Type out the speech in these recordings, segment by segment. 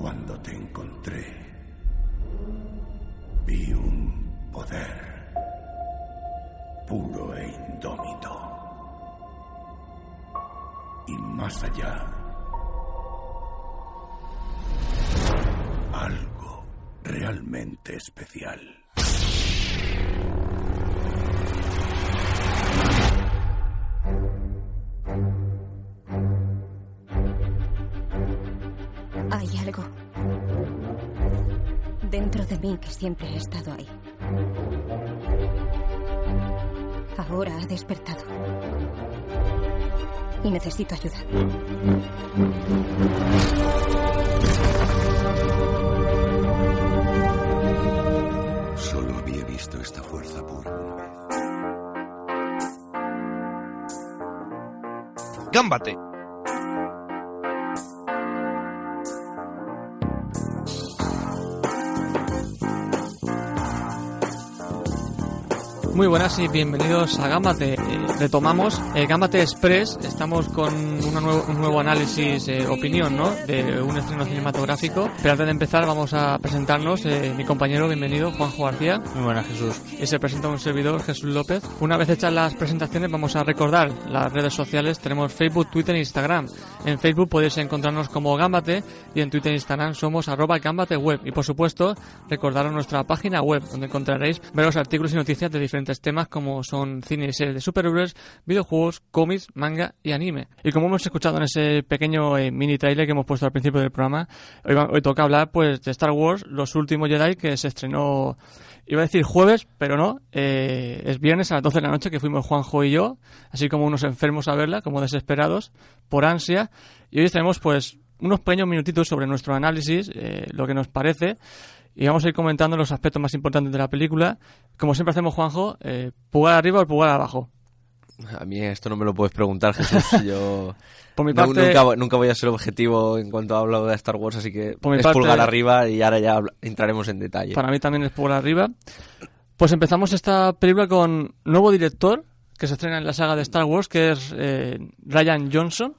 Cuando te encontré, vi un poder puro e indómito. Y más allá, algo realmente especial. Que siempre ha estado ahí. Ahora ha despertado. Y necesito ayuda. Solo había visto esta fuerza pura una vez. Gámbate. Muy buenas y bienvenidos a Gambate. Retomamos eh, Gambate Express. Estamos con una nuevo- un nuevo análisis, eh, opinión, ¿no? De un estreno cinematográfico. Pero antes de empezar, vamos a presentarnos. eh, mi compañero, bienvenido, Juanjo García. Muy buenas, Jesús. Y se presenta un servidor, Jesús López. Una vez hechas las presentaciones, vamos a recordar las redes sociales. Tenemos Facebook, Twitter e Instagram. En Facebook podéis encontrarnos como Gambate y en Twitter e Instagram somos arroba Gambate Web. Y por supuesto, recordaros nuestra página web, donde encontraréis varios artículos y noticias de diferentes temas como son cine y series de superhéroes, videojuegos, cómics, manga y anime. Y como hemos escuchado en ese pequeño eh, mini trailer que hemos puesto al principio del programa, hoy, hoy toca hablar pues de Star Wars, Los Últimos Jedi, que se estrenó, iba a decir jueves, pero no, eh, es viernes a las 12 de la noche que fuimos Juanjo y yo, así como unos enfermos a verla, como desesperados, por ansia. Y hoy tenemos pues unos pequeños minutitos sobre nuestro análisis, eh, lo que nos parece, y vamos a ir comentando los aspectos más importantes de la película. Como siempre hacemos, Juanjo, eh, pulgar arriba o pulgar abajo. A mí esto no me lo puedes preguntar, Jesús. Yo Por mi no- parte, nunca, vo- nunca voy a ser objetivo en cuanto hablo de Star Wars, así que Por mi es parte- pulgar arriba y ahora ya entraremos en detalle. para mí también es pulgar arriba. Pues empezamos esta película con nuevo director que se estrena en la saga de Star Wars, que es eh, Ryan Johnson,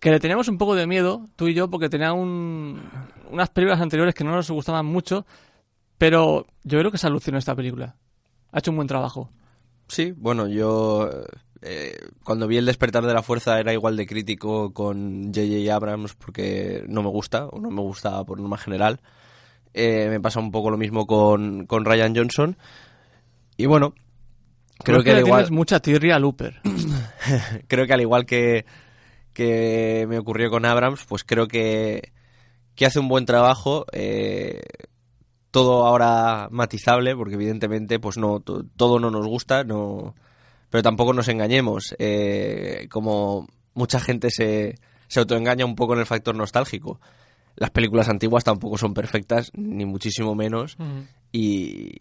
que le teníamos un poco de miedo, tú y yo, porque tenía un- unas películas anteriores que no nos gustaban mucho, pero yo creo que se alucinó esta película. Ha hecho un buen trabajo. Sí, bueno, yo eh, cuando vi El despertar de la fuerza era igual de crítico con J.J. Abrams porque no me gusta, o no me gusta por norma general. Eh, me pasa un poco lo mismo con, con Ryan Johnson. Y bueno, creo que, le al igual, tienes mucha tirria a Looper. creo que al igual que, que me ocurrió con Abrams, pues creo que, que hace un buen trabajo. eh, todo ahora matizable, porque evidentemente, pues no, to- todo no nos gusta, no, pero tampoco nos engañemos. eh, como mucha gente se, se autoengaña un poco en el factor nostálgico. Las películas antiguas tampoco son perfectas, ni muchísimo menos. Y,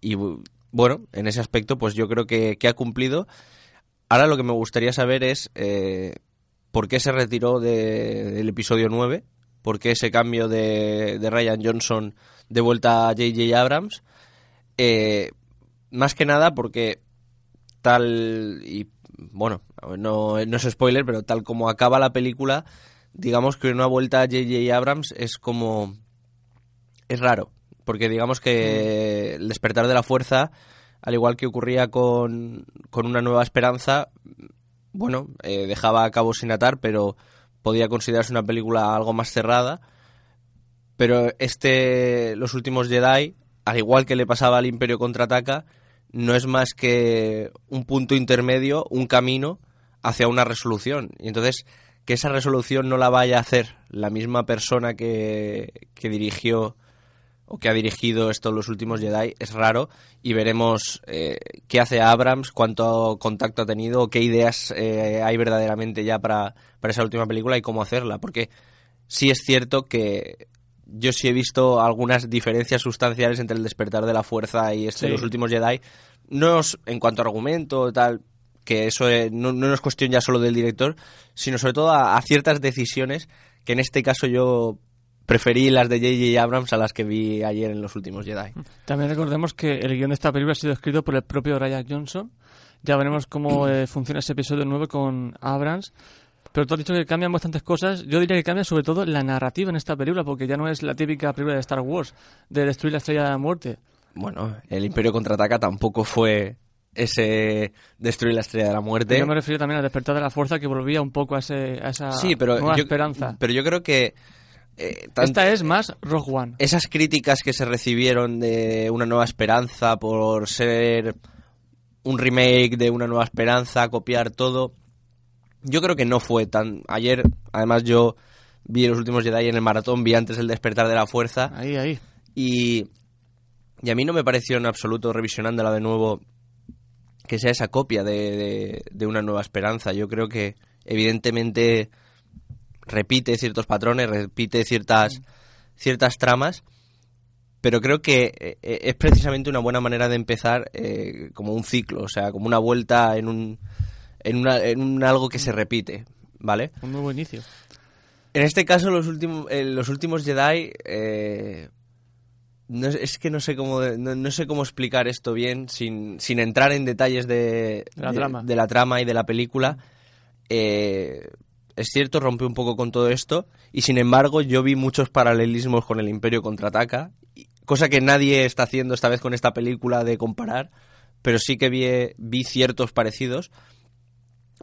y, bu- bueno, en ese aspecto, pues yo creo que, que ha cumplido. Ahora lo que me gustaría saber es eh, por qué se retiró de- del episodio 9, por qué ese cambio de, de Ryan Johnson de vuelta a J.J. Abrams. Eh, más que nada porque tal y bueno, no, no es spoiler, pero tal como acaba la película, digamos que una vuelta a J.J. Abrams es como es raro, porque digamos que el despertar de la fuerza, al igual que ocurría con, con una nueva esperanza, bueno, eh, dejaba a cabo sin atar, pero podía considerarse una película algo más cerrada. Pero este, Los últimos Jedi, al igual que le pasaba al Imperio contraataca, no es más que un punto intermedio, un camino hacia una resolución. Y entonces, que esa resolución no la vaya a hacer la misma persona que, que dirigió o que ha dirigido estos los últimos Jedi es raro y veremos eh, qué hace Abrams, cuánto contacto ha tenido, qué ideas eh, hay verdaderamente ya para, para esa última película y cómo hacerla. Porque sí es cierto que yo sí he visto algunas diferencias sustanciales entre el despertar de la fuerza y este Sí. los últimos Jedi. No es en cuanto a argumento tal, que eso eh, no, no es cuestión ya solo del director, sino sobre todo a, a ciertas decisiones que en este caso yo preferí las de J.J. Abrams a las que vi ayer en los últimos Jedi. También recordemos que el guion de esta película ha sido escrito por el propio Ryan Johnson. Ya veremos cómo eh, funciona ese episodio 9 con Abrams. Pero tú has dicho que cambian bastantes cosas. Yo diría que cambia sobre todo la narrativa en esta película, porque ya no es la típica película de Star Wars, de destruir la estrella de la muerte. Bueno, el Imperio contraataca tampoco fue ese destruir la estrella de la muerte. Yo me refiero también al despertar de la fuerza que volvía un poco a, ese, a esa sí, pero nueva yo, esperanza. Pero yo creo que eh, Esta es más Rogue One. esas críticas que se recibieron de Una Nueva Esperanza por ser un remake de Una Nueva Esperanza, copiar todo, yo creo que no fue tan... Ayer, además, yo vi los últimos Jedi en el maratón, vi antes el despertar de la fuerza Ahí, ahí. y, y a mí no me pareció en absoluto, revisionándola de nuevo, que sea esa copia de, de- de Una Nueva Esperanza. Yo creo que, evidentemente, repite ciertos patrones, repite ciertas, ciertas tramas, pero creo que eh, eh, es precisamente una buena manera de empezar eh, como un ciclo, o sea, como una vuelta en un, en, una- en un algo que se repite, ¿vale? Un nuevo inicio. En este caso, los últimos, los últimos Jedi, eh, no, es- que no sé cómo, no, no sé cómo explicar esto bien sin, sin entrar en detalles de, De la trama. de la trama y de la película. Eh, es cierto, rompe un poco con todo esto y sin embargo yo vi muchos paralelismos con el Imperio contraataca, cosa que nadie está haciendo esta vez con esta película de comparar, pero sí que vi, vi ciertos parecidos.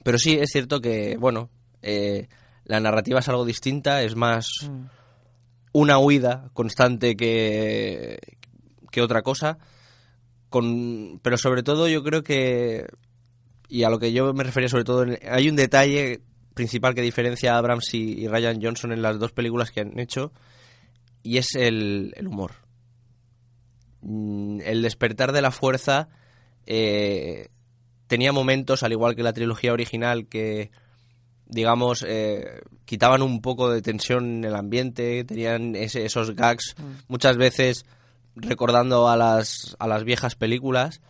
Pero sí es cierto que, bueno, eh, la narrativa es algo distinta, es más Mm. una huida constante que, que otra cosa. Con, pero sobre todo yo creo que, y a lo que yo me refería sobre todo, hay un detalle principal que diferencia a Abrams y, y Ryan Johnson en las dos películas que han hecho, y es el, el humor. Mm, El despertar de la fuerza eh, tenía momentos, al igual que la trilogía original, que digamos, eh, quitaban un poco de tensión en el ambiente, tenían ese- esos gags, muchas veces recordando a las, a las viejas películas,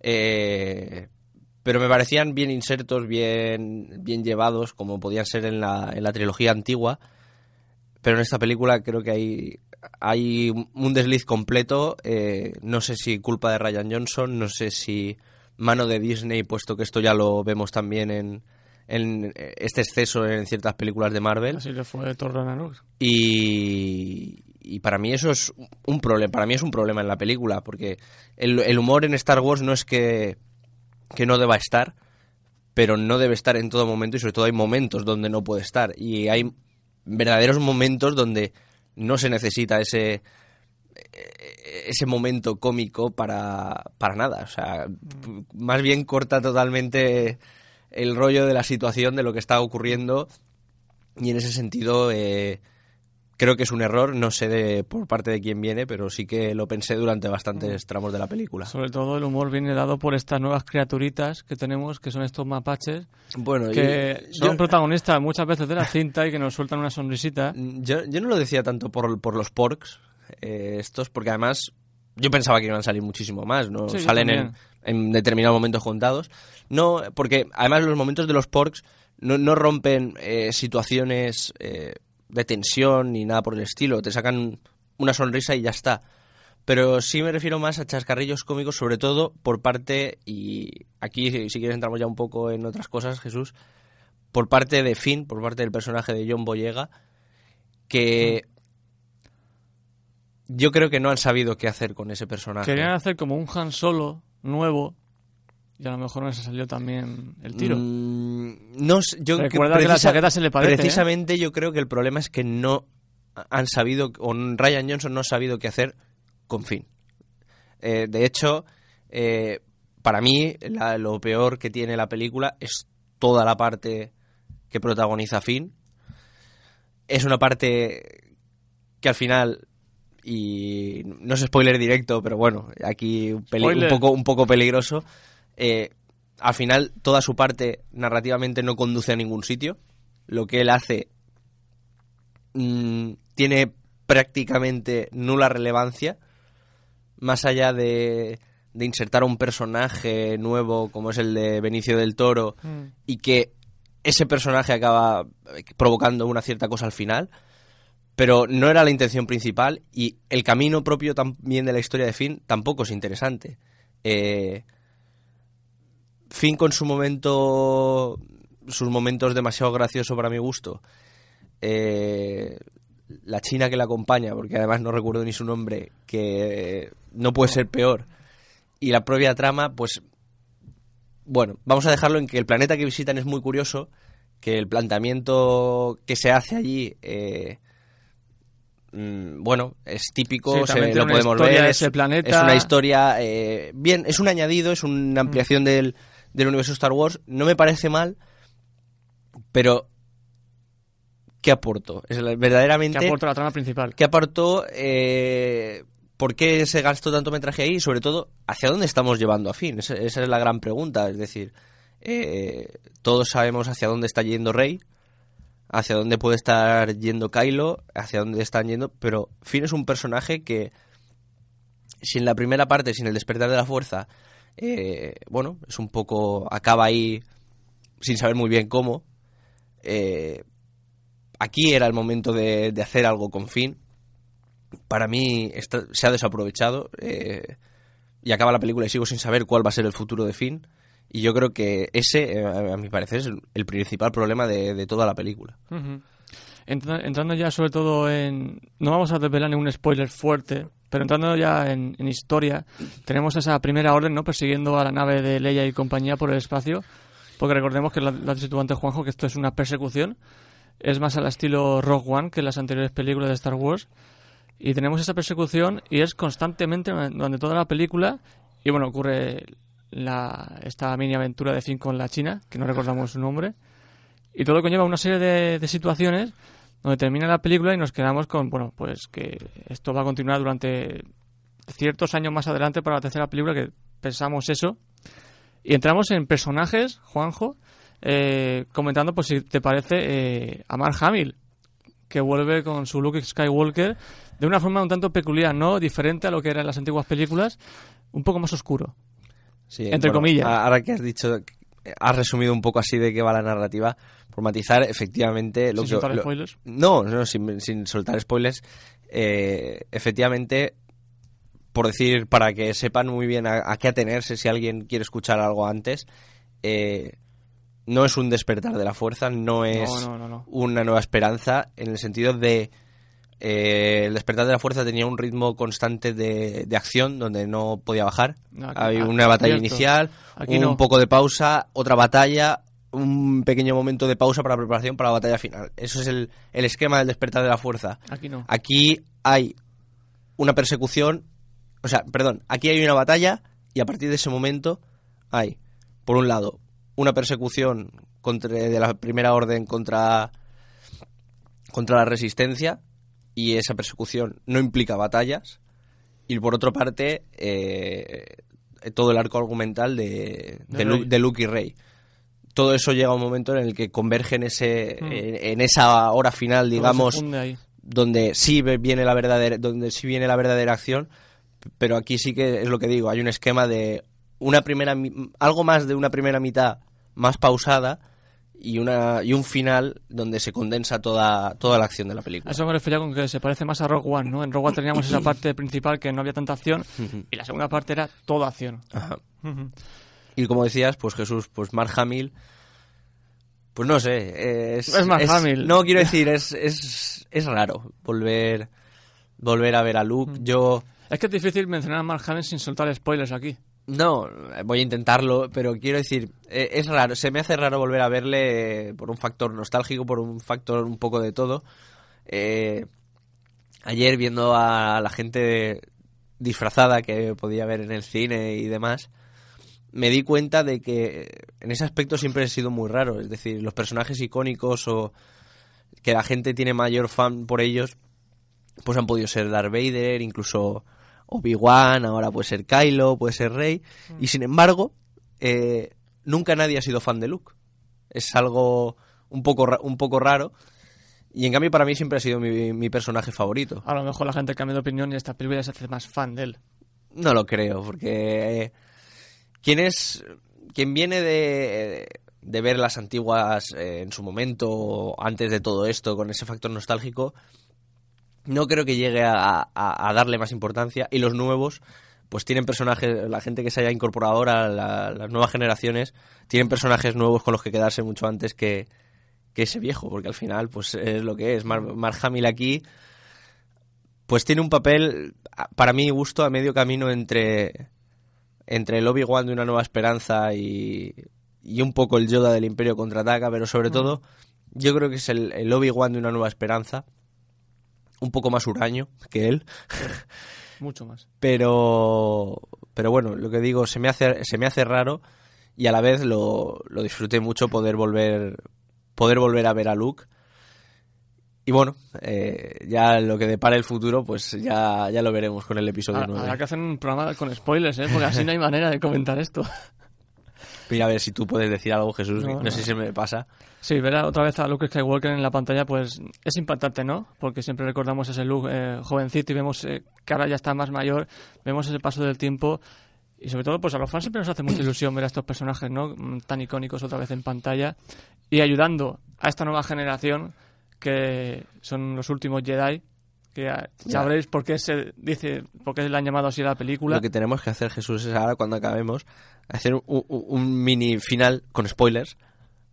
eh, pero me parecían bien insertos, bien, bien llevados, como podían ser en la, en la trilogía antigua, pero en esta película creo que hay, hay un desliz completo, eh, no sé si culpa de Ryan Johnson, no sé si mano de Disney, puesto que esto ya lo vemos también en, en este exceso en ciertas películas de Marvel. Así le fue Thor Ragnarok. Y, y para mí eso es un problema. Para mí es un problema en la película, porque el, el humor en Star Wars no es que, que no deba estar, pero no debe estar en todo momento y sobre todo hay momentos donde no puede estar. Y hay verdaderos momentos donde no se necesita ese ese momento cómico para, para nada. O sea, más bien corta totalmente el rollo de la situación, de lo que está ocurriendo. Y en ese sentido, eh, creo que es un error. No sé de, por parte de quién viene, pero sí que lo pensé durante bastantes tramos de la película. Sobre todo el humor viene dado por estas nuevas criaturitas que tenemos, que son estos mapaches, Bueno, que y- son yo- protagonistas muchas veces de la cinta y que nos sueltan una sonrisita. Yo, yo no lo decía tanto por, por los porks, eh, estos, porque además yo pensaba que iban a salir muchísimo más, ¿no? Sí, Salen en, en determinados momentos contados. No, porque además los momentos de los porks no, no rompen eh, situaciones eh, de tensión ni nada por el estilo. Te sacan una sonrisa y ya está. Pero sí me refiero más a chascarrillos cómicos, sobre todo por parte, y aquí si quieres entramos ya un poco en otras cosas, Jesús, por parte de Finn, por parte del personaje de John Boyega, que yo creo que no han sabido qué hacer con ese personaje. Querían hacer como un Han Solo nuevo y a lo mejor no se salió también el tiro. Mm, no sé, yo Recuerda que la chaqueta se le ¿eh? Precisamente yo creo que el problema es que no han sabido, o Ryan Johnson no ha sabido qué hacer con Finn. Eh, de hecho, eh, para mí la- lo peor que tiene la película es toda la parte que protagoniza Finn. Es una parte que al final y no es spoiler directo, pero bueno, aquí un, poco un poco peligroso. Eh, al final toda su parte narrativamente no conduce a ningún sitio. Lo que él hace mm, tiene prácticamente nula relevancia, más allá de, de insertar un personaje nuevo como es el de Benicio del Toro Mm. y que ese personaje acaba eh, provocando una cierta cosa al final, pero no era la intención principal y el camino propio también de la historia de Finn tampoco es interesante. Eh, Finn con su momento sus momentos demasiado graciosos para mi gusto. Eh, la china que la acompaña, porque además no recuerdo ni su nombre, que no puede ser peor. Y la propia trama, pues bueno, vamos a dejarlo en que el planeta que visitan es muy curioso, que el planteamiento que se hace allí, eh, mm, bueno, es típico, Sí, se- lo podemos ver, es, planeta. es una historia, eh, bien, es un añadido, es una ampliación del, del universo Star Wars, no me parece mal, pero ¿qué aportó? Es verdaderamente... Que aporta la trama principal. ¿Qué aportó? Eh, ¿Por qué se gastó tanto metraje ahí? Y sobre todo, ¿hacia dónde estamos llevando a fin? Esa, esa es la gran pregunta. Es decir, eh, todos sabemos hacia dónde está yendo Rey, hacia dónde puede estar yendo Kylo, hacia dónde están yendo, pero Finn es un personaje que, sin la primera parte, sin el despertar de la fuerza, eh, bueno, es un poco. acaba ahí sin saber muy bien cómo. Eh, aquí era el momento de, hacer algo con Finn. Para mí se ha desaprovechado eh, y acaba la película y sigo sin saber cuál va a ser el futuro de Finn. Y yo creo que ese, a mi parecer, es el, principal problema de, toda la película. Entrando ya sobre todo en... No vamos a desvelar ningún spoiler fuerte, pero entrando ya en, en historia, tenemos esa primera orden, ¿no? Persiguiendo a la nave de Leia y compañía por el espacio, porque recordemos que lo has dicho antes, Juanjo, que esto es una persecución. Es más al estilo Rogue One que las anteriores películas de Star Wars. Y tenemos esa persecución y es constantemente durante toda la película. Y bueno, ocurre la, esta mini aventura de Finn con la China, que no recordamos su nombre. Y todo conlleva una serie de, de situaciones donde termina la película y nos quedamos con, bueno, pues que esto va a continuar durante ciertos años más adelante para la tercera película, que pensamos eso. Y entramos en personajes, Juanjo, eh, comentando, pues si te parece, eh, a Mark Hamill, que vuelve con su Luke Skywalker de una forma un tanto peculiar, ¿no? Diferente a lo que eran las antiguas películas, un poco más oscuro. Sí, Entre comillas. Ahora que has dicho, has resumido un poco así de qué va la narrativa, por matizar, efectivamente... Lo Sin que, soltar lo- spoilers. No, no, sin, sin soltar spoilers. eh, efectivamente, por decir, para que sepan muy bien a, a qué atenerse si alguien quiere escuchar algo antes, eh, no es un despertar de la fuerza, no es no, no, no. una nueva esperanza, en el sentido de... eh, el despertar de la fuerza tenía un ritmo constante de, de acción donde no podía bajar. Aquí- Hay ah, una batalla cierto. inicial, Aquí un no. poco de pausa, otra batalla, un pequeño momento de pausa para preparación para la batalla final. Eso es el, el esquema del despertar de la fuerza. Aquí no. Aquí hay una persecución, o sea, perdón, aquí hay una batalla y a partir de ese momento hay, por un lado, una persecución contra, de la primera orden contra, contra la resistencia y esa persecución no implica batallas y por otra parte eh, todo el arco argumental de, De de, Lu- de Luke y Rey. Todo eso llega a un momento en el que converge en, ese, Mm. en, en esa hora final, digamos, donde sí viene la verdadera donde sí viene la verdadera acción pero aquí sí que es lo que digo hay un esquema de una primera algo más de una primera mitad más pausada y una y un final donde se condensa toda toda la acción de la A película eso me refería con que se parece más a Rogue One, ¿no? En Rogue One teníamos esa parte principal que no había tanta acción y la segunda parte era toda acción. Ajá. Y como decías pues Jesús pues Mark Hamill pues no sé es, Es Mark Hamill. no quiero decir es, es es raro volver volver a ver a Luke yo Es que es difícil mencionar a Mark Hamill sin soltar spoilers aquí. No, voy a intentarlo, pero quiero decir, eh, es raro, se me hace raro volver a verle por un factor nostálgico, por un factor un poco de todo. Eh, ayer viendo a la gente disfrazada que podía ver en el cine y demás, me di cuenta de que en ese aspecto siempre he sido muy raro. Es decir, los personajes icónicos o que la gente tiene mayor fan por ellos, pues han podido ser Darth Vader, incluso Obi-Wan, ahora puede ser Kylo, puede ser Rey. Y sin embargo, eh, nunca nadie ha sido fan de Luke. Es algo un poco, un poco raro. Y en cambio para mí siempre ha sido mi, mi personaje favorito. A lo mejor la gente cambia de opinión y esta película se hace más fan de él. No lo creo, porque eh, quien es quien viene de, de ver las antiguas eh, en su momento, antes de todo esto, con ese factor nostálgico, no creo que llegue a, a- darle más importancia. Y los nuevos, pues tienen personajes, la gente que se haya incorporado ahora, la- las nuevas generaciones, tienen personajes nuevos con los que quedarse mucho antes que, que ese viejo, porque al final, pues es lo que es. Mark, Mark Hamill aquí, pues tiene un papel, para mi gusto, a medio camino entre, entre el Obi-Wan de Una Nueva Esperanza y, y un poco el Yoda del Imperio Contraataca, pero sobre todo, yo creo que es el, el Obi-Wan de Una Nueva Esperanza, un poco más huraño que él. Mucho más. pero pero bueno lo que digo se me hace se me hace raro y a la vez lo, lo disfruté mucho poder volver poder volver a ver a Luke y bueno eh, ya lo que depara el futuro pues ya ya lo veremos con el episodio 9 habrá que hacer un programa con spoilers, ¿eh? Porque así no hay manera de comentar esto. mira a ver si tú puedes decir algo Jesús No, no, no. sé si me pasa Sí, ver otra vez a Luke Skywalker en la pantalla, pues es impactante, ¿no? Porque siempre recordamos ese Luke eh, jovencito y vemos eh, que ahora ya está más mayor, vemos ese paso del tiempo y sobre todo, pues a los fans siempre nos hace mucha ilusión ver a estos personajes, ¿no? Mm, Tan icónicos otra vez en pantalla y ayudando a esta nueva generación que son los últimos Jedi, que ya sabréis por qué se dice, por qué le han llamado así a la película. lo que tenemos que hacer Jesús es ahora cuando acabemos hacer un, un- un mini final con spoilers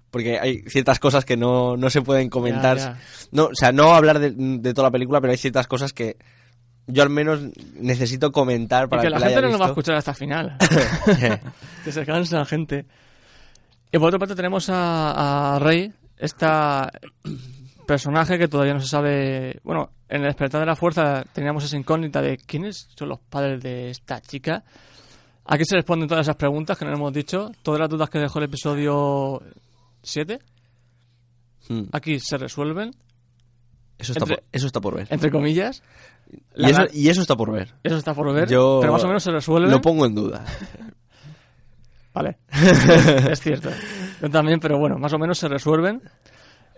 porque hay ciertas cosas que no, no se pueden comentar Ya, ya. No, o sea, no hablar de, de toda la película, pero hay ciertas cosas que yo al menos necesito comentar Y para que el la que gente no nos va a escuchar hasta el final. que se cansa la gente. Y por otra parte tenemos a, a Rey, esta personaje que todavía no se sabe... Bueno, en el despertar de la fuerza teníamos esa incógnita de quiénes son los padres de esta chica. Aquí se responden todas esas preguntas que nos hemos dicho. Todas las dudas que dejó el episodio 7, Mm, aquí se resuelven, eso, está Entre- por, eso está por ver. entre comillas. Y eso, y eso está por ver. eso está por ver, Yo pero más o menos se resuelven. Lo pongo en duda. Vale, es cierto. Yo también, pero bueno, más o menos se resuelven.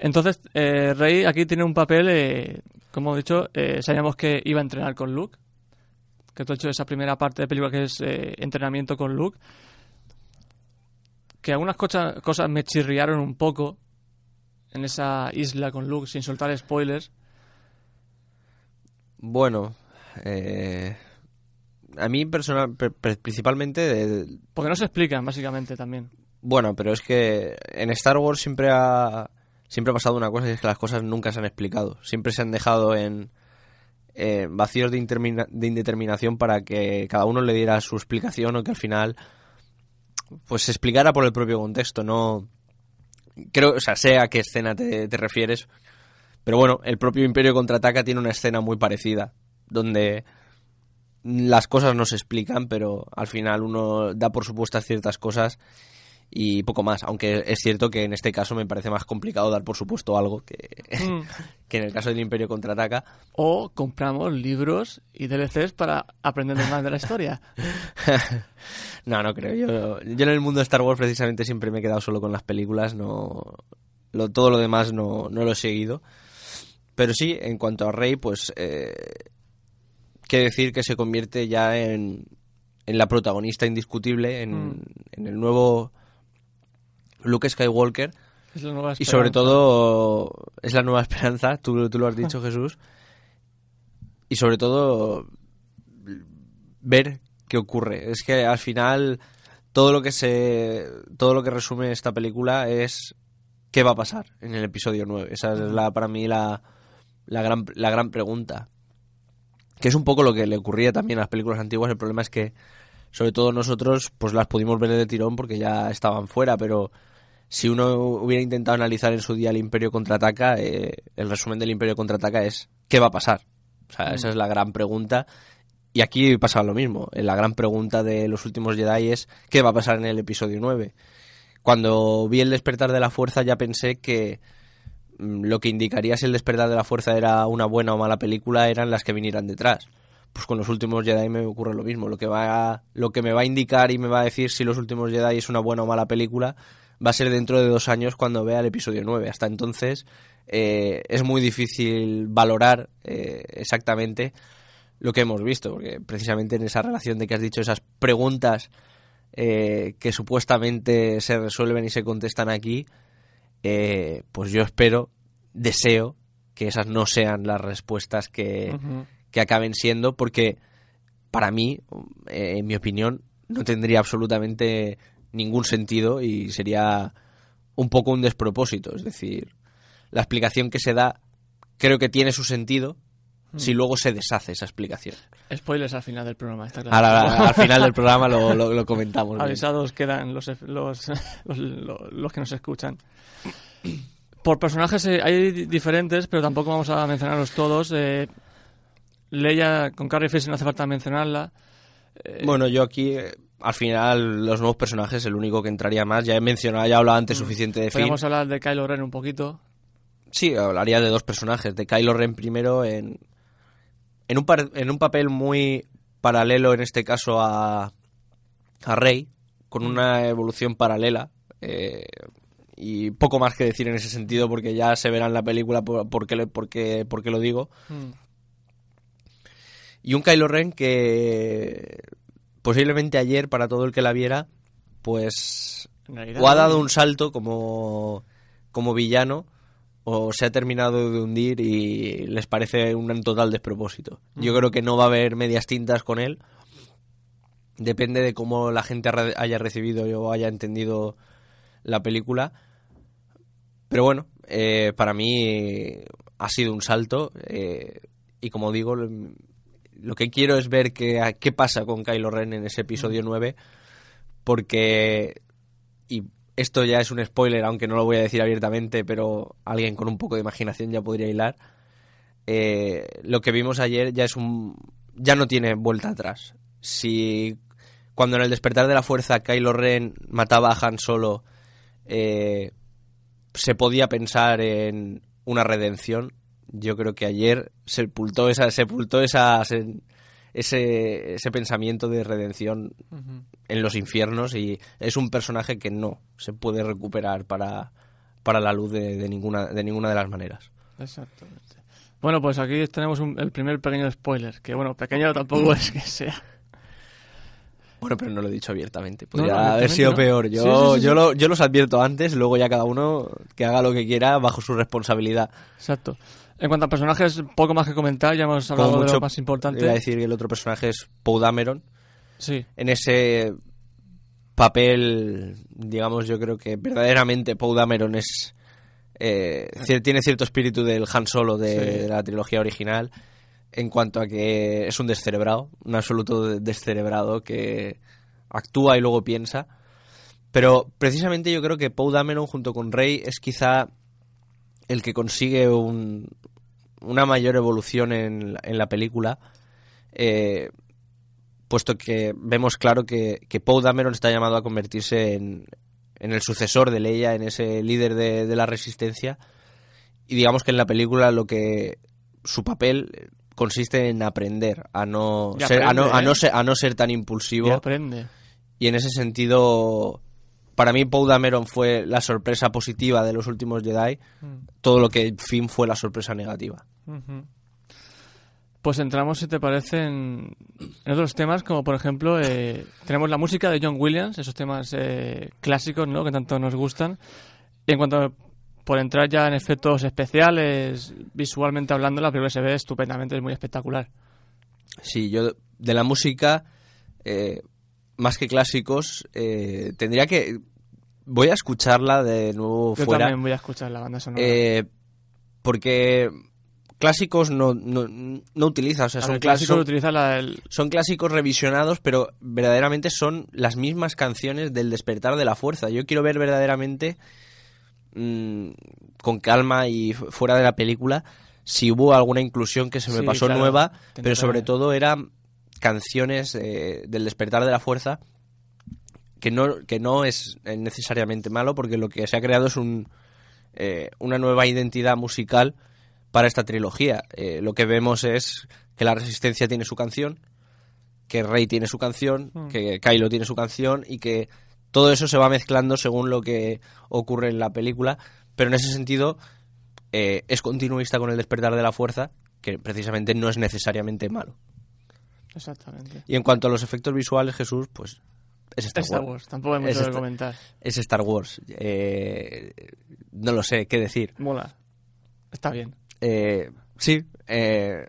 Entonces, eh, Rey aquí tiene un papel, eh, como he dicho, eh, sabíamos que iba a entrenar con Luke. Que tú has hecho esa primera parte de película que es eh, entrenamiento con Luke. Que algunas cosas, cosas me chirriaron un poco en esa isla con Luke, sin soltar spoilers. Bueno, eh, a mí personal, principalmente, de- Porque no se explican, básicamente, también. bueno, pero es que en Star Wars siempre ha, siempre ha pasado una cosa y es que las cosas nunca se han explicado. Siempre se han dejado en eh, vacíos de, de indeterminación para que cada uno le diera su explicación o que al final pues se explicara por el propio contexto, no creo, o sea, sé a qué escena te, te refieres, pero bueno, el propio Imperio Contraataca tiene una escena muy parecida, donde las cosas no se explican, pero al final uno da por supuestas ciertas cosas y poco más, aunque es cierto que en este caso me parece más complicado dar por supuesto algo que, Mm. que en el caso del Imperio Contraataca. O compramos libros y DLCs para aprender más de la historia. no, no creo. Yo, yo en el mundo de Star Wars precisamente siempre me he quedado solo con las películas, no lo, todo lo demás no, no lo he seguido. Pero sí, en cuanto a Rey, pues eh, qué decir que se convierte ya en, en la protagonista indiscutible, en, Mm. en el nuevo Luke Skywalker. Es la nueva Y sobre todo es la nueva esperanza, tú, tú lo has dicho Jesús. Y sobre todo ver qué ocurre. Es que al final todo lo que se todo lo que resume esta película es qué va a pasar en el episodio 9. Esa es la para mí la, la gran la gran pregunta. Que es un poco lo que le ocurría también a las películas antiguas, el problema es que sobre todo nosotros pues las pudimos ver de tirón porque ya estaban fuera, pero si uno hubiera intentado analizar en su día el Imperio contraataca, eh, el resumen del Imperio contraataca es ¿qué va a pasar? O sea, Mm. esa es la gran pregunta. Y aquí pasa lo mismo. Eh, La gran pregunta de los últimos Jedi es ¿qué va a pasar en el episodio 9? Cuando vi el despertar de la fuerza ya pensé que mm, lo que indicaría si el despertar de la fuerza era una buena o mala película eran las que vinieran detrás. Pues con los últimos Jedi me ocurre lo mismo. Lo que va lo que me va a indicar y me va a decir si los últimos Jedi es una buena o mala película va a ser dentro de dos años cuando vea el episodio 9. Hasta entonces eh, es muy difícil valorar eh, exactamente lo que hemos visto, porque precisamente en esa relación de que has dicho esas preguntas eh, que supuestamente se resuelven y se contestan aquí, eh, pues yo espero, deseo que esas no sean las respuestas que, que acaben siendo, porque para mí, en mi opinión, no tendría absolutamente ningún sentido y sería un poco un despropósito. Es decir, la explicación que se da creo que tiene su sentido si luego se deshace esa explicación. Spoilers al final del programa, está claro. Ahora, al final del programa lo, lo- lo comentamos. bien. Avisados quedan los, los, los, los que nos escuchan. Por personajes eh, hay di- diferentes, pero tampoco vamos a mencionarlos todos. Eh, Leia con Carrie Fisher no hace falta mencionarla. Eh, Bueno, yo aquí, eh, al final, los nuevos personajes, el único que entraría más, ya he mencionado, ya he hablado antes suficiente de Finn. Podemos hablar de Kylo Ren un poquito. Sí, hablaría de dos personajes, de Kylo Ren primero en, en, un, par- en un papel muy paralelo, en este caso, a, a Rey, con una evolución paralela. eh, y poco más que decir en ese sentido, porque ya se verá en la película por, por qué, le- por qué- por qué lo digo. Mm. Y un Kylo Ren que posiblemente ayer, para todo el que la viera, pues o ha dado un salto como, como villano o se ha terminado de hundir y les parece un total despropósito. Yo creo que no va a haber medias tintas con él. Depende de cómo la gente ha- haya recibido o haya entendido la película. Pero bueno, eh, para mí ha sido un salto eh, y como digo, lo- que quiero es ver qué, qué pasa con Kylo Ren en ese episodio 9 porque y esto ya es un spoiler, aunque no lo voy a decir abiertamente, pero alguien con un poco de imaginación ya podría hilar. Eh, lo que vimos ayer ya es un ya no tiene vuelta atrás. Si cuando en el despertar de la fuerza Kylo Ren mataba a Han Solo eh, se podía pensar en una redención, yo creo que ayer sepultó esa sepultó esa ese ese pensamiento de redención en los infiernos y es un personaje que no se puede recuperar para, para la luz de, de ninguna de ninguna de las maneras. Exactamente. Bueno, pues aquí tenemos un- el primer pequeño spoiler, que bueno, pequeño tampoco es que sea. Bueno, pero no lo he dicho abiertamente. Podría no, haber sido no. peor. Yo, sí, sí, yo. Lo, yo los advierto antes, luego ya cada uno que haga lo que quiera bajo su responsabilidad. Exacto. En cuanto a personajes, poco más que comentar, ya hemos hablado Como de mucho, lo más importante. Iba a decir que el otro personaje es Poe Dameron. Sí, En ese papel, digamos, yo creo que verdaderamente Poe Dameron es... eh, tiene cierto espíritu del Han Solo de, de la trilogía original en cuanto a que es un descerebrado, un absoluto de- descerebrado que actúa y luego piensa. Pero precisamente yo creo que Poe Dameron junto con Rey es quizá el que consigue un- una mayor evolución en, en la película, eh, puesto que vemos claro que, que Poe Dameron está llamado a convertirse en, en el sucesor de Leia, en ese líder de, de la resistencia, y digamos que en la película lo que su papel consiste en aprender a no Y ser, a no, aprende, a no ¿eh? ser, a no ser tan impulsivo y aprende. y en ese sentido, para mí Poe Dameron fue la sorpresa positiva de los últimos Jedi, Mm. todo lo que Finn fue la sorpresa negativa. Pues entramos, si te parece, en, en otros temas, como por ejemplo, eh, tenemos la música de John Williams, esos temas eh, clásicos, ¿no? Que tanto nos gustan. Y en cuanto a- por entrar ya en efectos especiales, visualmente hablando, la película se ve estupendamente, es muy espectacular. Sí, yo de la música, eh, más que clásicos, eh, tendría que... Voy a escucharla de nuevo Yo fuera. también voy a escuchar la banda sonora. eh, porque clásicos no, no, no utiliza, o sea, son clásicos utiliza la, el- son clásicos revisionados, pero verdaderamente son las mismas canciones del despertar de la fuerza. Yo quiero ver verdaderamente mm, con calma y fu- fuera de la película si hubo alguna inclusión que se me Sí, pasó claro. nueva, pero sobre todo eran canciones eh, del despertar de la fuerza que no, que no es eh, necesariamente malo porque lo que se ha creado es un, eh, una nueva identidad musical para esta trilogía. Eh, lo que vemos es que la Resistencia tiene su canción, que Rey tiene su canción, Mm. que Kylo tiene su canción y que todo eso se va mezclando según lo que ocurre en la película, pero en ese sentido eh, es continuista con el despertar de la fuerza, que precisamente no es necesariamente malo. Exactamente. Y en cuanto a los efectos visuales, Jesús, pues es Star, Star Wars. Wars, tampoco hay mucho Es que comentar. Es Star Wars. Eh, no lo sé, qué decir. Mola. Está bien. Eh, sí, eh,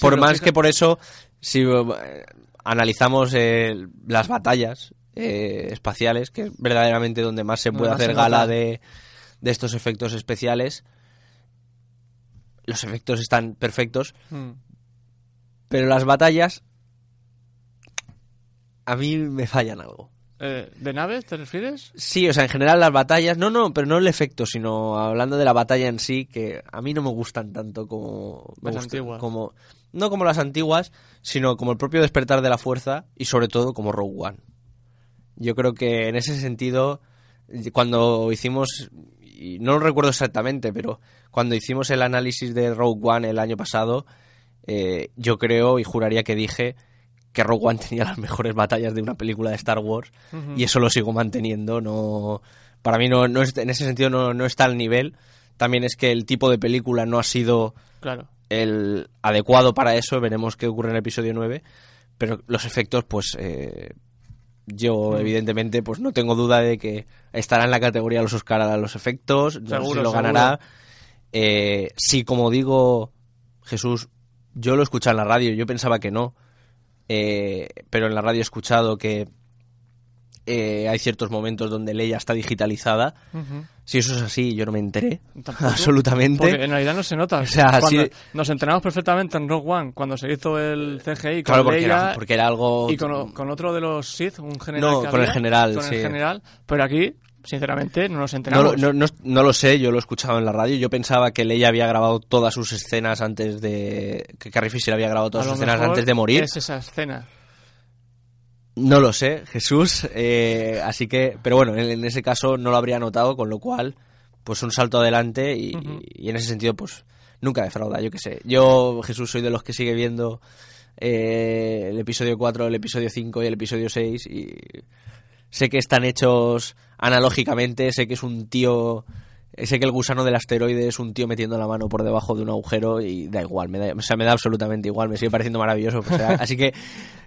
por más fija- que por eso, si, eh, analizamos las batallas eh, espaciales, que es verdaderamente donde más se puede hacer gala de, de estos efectos especiales, los efectos están perfectos, Mm. pero las batallas a mí me fallan algo. Eh, ¿De naves te refieres? Sí, o sea, en general las batallas, no, no, pero no el efecto, sino hablando de la batalla en sí, que a mí no me gustan tanto como Las antiguas. como no como las antiguas, sino como el propio despertar de la fuerza y sobre todo como Rogue One. Yo creo que en ese sentido, cuando hicimos, y no lo recuerdo exactamente, pero cuando hicimos el análisis de Rogue One el año pasado, eh, yo creo y juraría que dije que Rogue One tenía las mejores batallas de una película de Star Wars y eso lo sigo manteniendo. No, para mí no, no es- en ese sentido no, no está al nivel. También es que el tipo de película no ha sido Claro. el adecuado para eso. Veremos qué ocurre en el episodio 9. Pero los efectos, pues eh, yo Mm. evidentemente pues no tengo duda de que estará en la categoría de los Oscar a los efectos. No sé si Seguro, lo seguro. ganará. Eh, sí, como digo, Jesús, yo lo he escuchado en la radio. Yo pensaba que no. Eh, pero en la radio he escuchado que eh, hay ciertos momentos donde Leia está digitalizada. Si eso es así, yo no me enteré. Tampoco. Absolutamente. Porque en realidad no se nota. O sea, Cuando sí- Nos enteramos perfectamente en Rogue One cuando se hizo el CGI con Claro, porque Leia era, porque era algo... y con, con otro de los Sith, un general. No, que con el general, Con sí. el general. Pero aquí, sinceramente, no nos No, enteramos. no, no, no lo sé, yo lo he escuchado en la radio. Yo pensaba que Leia había grabado todas sus escenas antes de... Que Carrie Fisher había grabado todas sus escenas antes de morir. Es esa escena. No lo sé, Jesús. eh, así que... Pero bueno, en, en ese caso no lo habría notado, con lo cual, pues un salto adelante y, y en ese sentido, pues nunca defrauda, yo qué sé. Yo, Jesús, soy de los que sigue viendo eh, el episodio 4, el episodio 5 y el episodio 6 y sé que están hechos analógicamente, sé que es un tío... Sé que el gusano del asteroide es un tío metiendo la mano por debajo de un agujero y da igual, me da, o sea, me da absolutamente igual, me sigue pareciendo maravilloso. o sea, así que,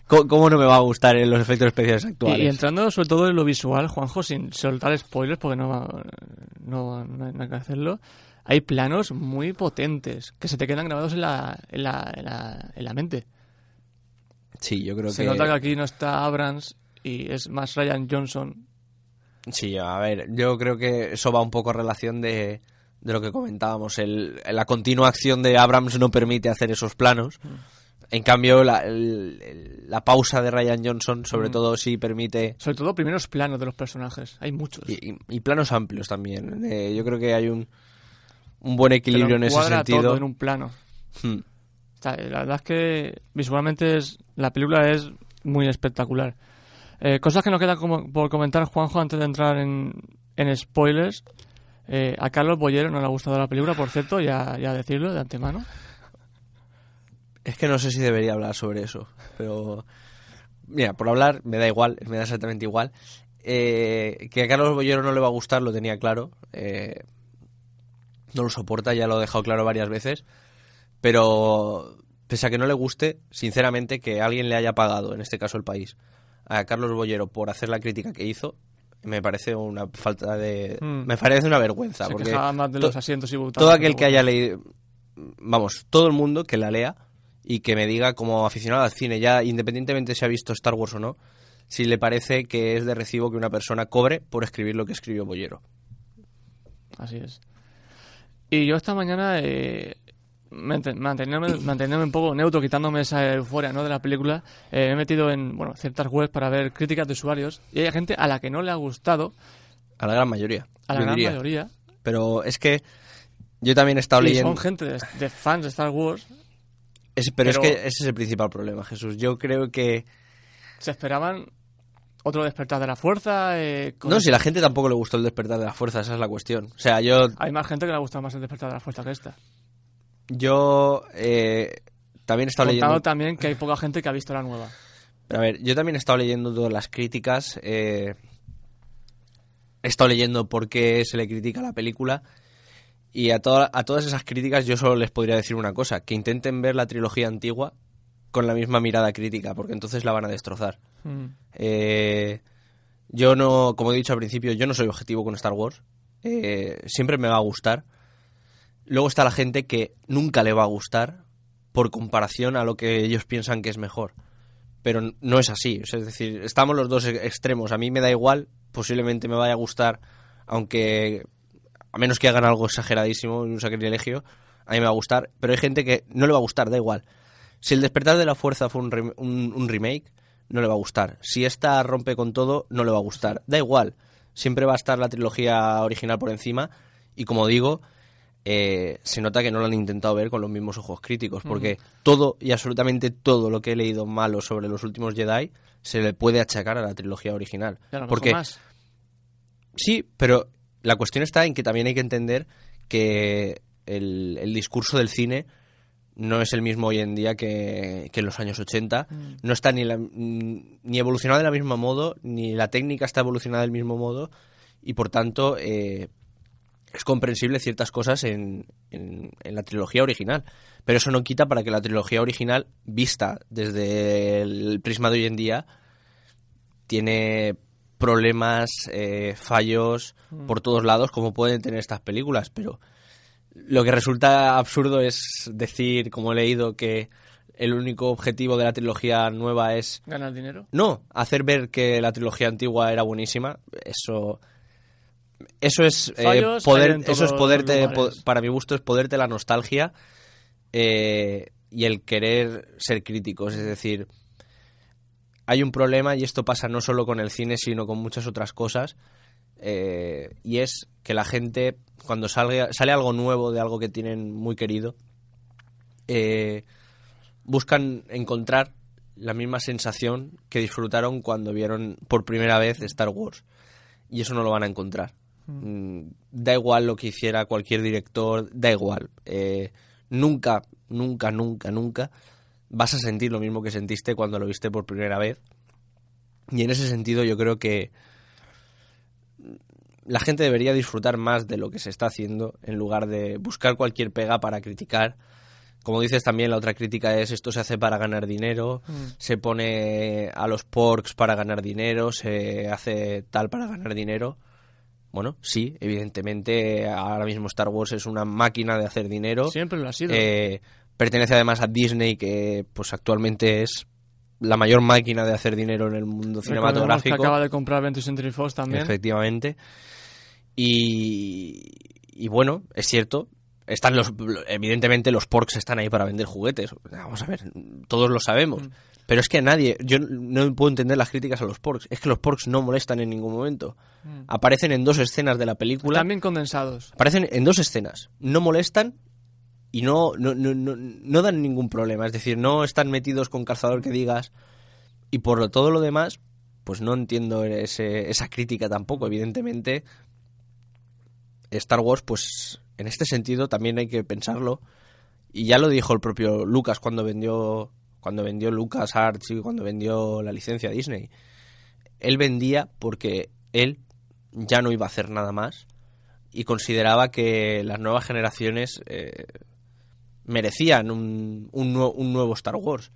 ¿cómo, no me va a gustar eh, los efectos especiales Y, actuales? y entrando sobre todo en lo visual, Juanjo, sin soltar spoilers, porque no, va- no, no hay nada que hacerlo, hay planos muy potentes que se te quedan grabados en la, en la, en la, en la mente. Sí, yo creo Se que... nota que aquí no está Abrams y es más Ryan Johnson. Sí, a ver, yo creo que eso va un poco a relación de, de lo que comentábamos. El, la continua acción de Abrams no permite hacer esos planos. En cambio, la, el- la pausa de Ryan Johnson, sobre Mm. todo, sí permite. Sobre todo primeros planos de los personajes. Hay muchos. Y, y- y planos amplios también. Eh, yo creo que hay un, un buen equilibrio en ese sentido. todo en un plano. Hmm. Está- La verdad es que visualmente es, la película es muy espectacular. Eh, cosas que nos quedan como, por comentar, Juanjo, antes de entrar en, en spoilers. Eh, a Carlos Bollero no le ha gustado la película, por cierto, ya, ya decirlo de antemano. Es que no sé si debería hablar sobre eso, pero mira, por hablar me da igual, me da exactamente igual. Eh, que a Carlos Bollero no le va a gustar, lo tenía claro. Eh, no lo soporta, ya lo he dejado claro varias veces. Pero pese a que no le guste, sinceramente, que alguien le haya pagado, en este caso el país, a Carlos Bollero por hacer la crítica que hizo, me parece una falta de... Mm. Me parece una vergüenza. Se porque más de los asientos y todo aquel que haya leído, vamos, todo el mundo que la lea y que me diga como aficionado al cine, ya independientemente si ha visto Star Wars o no, si le parece que es de recibo que una persona cobre por escribir lo que escribió Bollero. Así es. Y yo esta mañana, eh, mant- manteniéndome, manteniéndome un poco neutro, quitándome esa euforia ¿no? de la película, eh, me he metido en bueno, ciertas webs para ver críticas de usuarios y hay gente a la que no le ha gustado, A la gran mayoría. a la gran diría. mayoría, Pero es que yo también he estado y leyendo... son gente de, de fans de Star Wars, Es- pero, es que ese es el principal problema, Jesús. Yo creo que... se esperaban otro despertar de la fuerza. eh, con- No, si a la gente tampoco le gustó el despertar de la fuerza, esa es la cuestión. O sea, yo Hay más gente que le ha gustado más el despertar de la fuerza que esta. yo eh, también he estado Contando leyendo... también que hay poca gente que ha visto la nueva. Pero a ver, yo también he estado leyendo todas las críticas. eh, he estado leyendo por qué se le critica la película. Y a, toda- a todas esas críticas yo solo les podría decir una cosa. Que intenten ver la trilogía antigua con la misma mirada crítica, porque entonces la van a destrozar. Mm. Eh, yo no, como he dicho al principio, yo no soy objetivo con Star Wars. Eh, siempre me va a gustar. Luego está la gente que nunca le va a gustar por comparación a lo que ellos piensan que es mejor. pero no es así. O sea, es decir, estamos los dos e- extremos. A mí me da igual, posiblemente me vaya a gustar, aunque a menos que hagan algo exageradísimo, un sacrilegio, a mí me va a gustar, pero hay gente que no le va a gustar, da igual. Si el despertar de la fuerza fue un, rem- un- un remake, no le va a gustar. Si esta rompe con todo, no le va a gustar. Da igual. Siempre va a estar la trilogía original por encima. Y como digo, eh, se nota que no lo han intentado ver con los mismos ojos críticos. Porque todo y absolutamente todo lo que he leído malo sobre los últimos Jedi se le puede achacar a la trilogía original. Y porque más. Sí, pero la cuestión está en que también hay que entender que el, el discurso del cine no es el mismo hoy en día que, que en los años 80. Mm. No está ni, la- ni evolucionado del mismo modo, ni la técnica está evolucionada del mismo modo, y por tanto eh, es comprensible ciertas cosas en, en- en la trilogía original. Pero eso no quita para que la trilogía original, vista desde el prisma de hoy en día, tiene problemas, eh, fallos por todos lados, como pueden tener estas películas. Pero lo que resulta absurdo es decir, como he leído, que el único objetivo de la trilogía nueva es ¿Ganar dinero? no, hacer ver que la trilogía antigua era buenísima, eso eso es eh, poder eso es poderte po- para mi gusto es poderte la nostalgia eh, y el querer ser críticos, es decir, hay un problema y esto pasa no solo con el cine, sino con muchas otras cosas. eh, y es que la gente, cuando salga, sale algo nuevo de algo que tienen muy querido, eh, buscan encontrar la misma sensación que disfrutaron cuando vieron por primera vez Star Wars. Y eso no lo van a encontrar. Mm, Da igual lo que hiciera cualquier director, da igual. Eh, nunca, nunca, nunca, nunca vas a sentir lo mismo que sentiste cuando lo viste por primera vez. Y en ese sentido yo creo que la gente debería disfrutar más de lo que se está haciendo en lugar de buscar cualquier pega para criticar. Como dices también, la otra crítica es esto se hace para ganar dinero, se pone a los porks para ganar dinero, se hace tal para ganar dinero. Bueno, sí, evidentemente ahora mismo Star Wars es una máquina de hacer dinero. Siempre lo ha sido. Eh, pertenece además a Disney, que pues actualmente es la mayor máquina de hacer dinero en el mundo Recordemos cinematográfico. que acaba de comprar 20th Century Fox también. Efectivamente. Y, y bueno, es cierto. Están los, evidentemente los porks están ahí para vender juguetes. Vamos a ver, todos lo sabemos. Mm. Pero es que a nadie, yo no puedo entender las críticas a los porks. Es que los porks no molestan en ningún momento. Mm. Aparecen en dos escenas de la película. También condensados. Aparecen en dos escenas. No molestan y no, no, no, no, no dan ningún problema. Es decir, no están metidos con calzador que digas. Y por lo- todo lo demás, pues no entiendo ese- esa crítica tampoco. Evidentemente, Star Wars, pues en este sentido también hay que pensarlo. Y ya lo dijo el propio Lucas cuando vendió cuando vendió Lucas Arts y cuando vendió la licencia Disney. Él vendía porque él ya no iba a hacer nada más y consideraba que las nuevas generaciones eh, merecían un, un, nue- un nuevo Star Wars.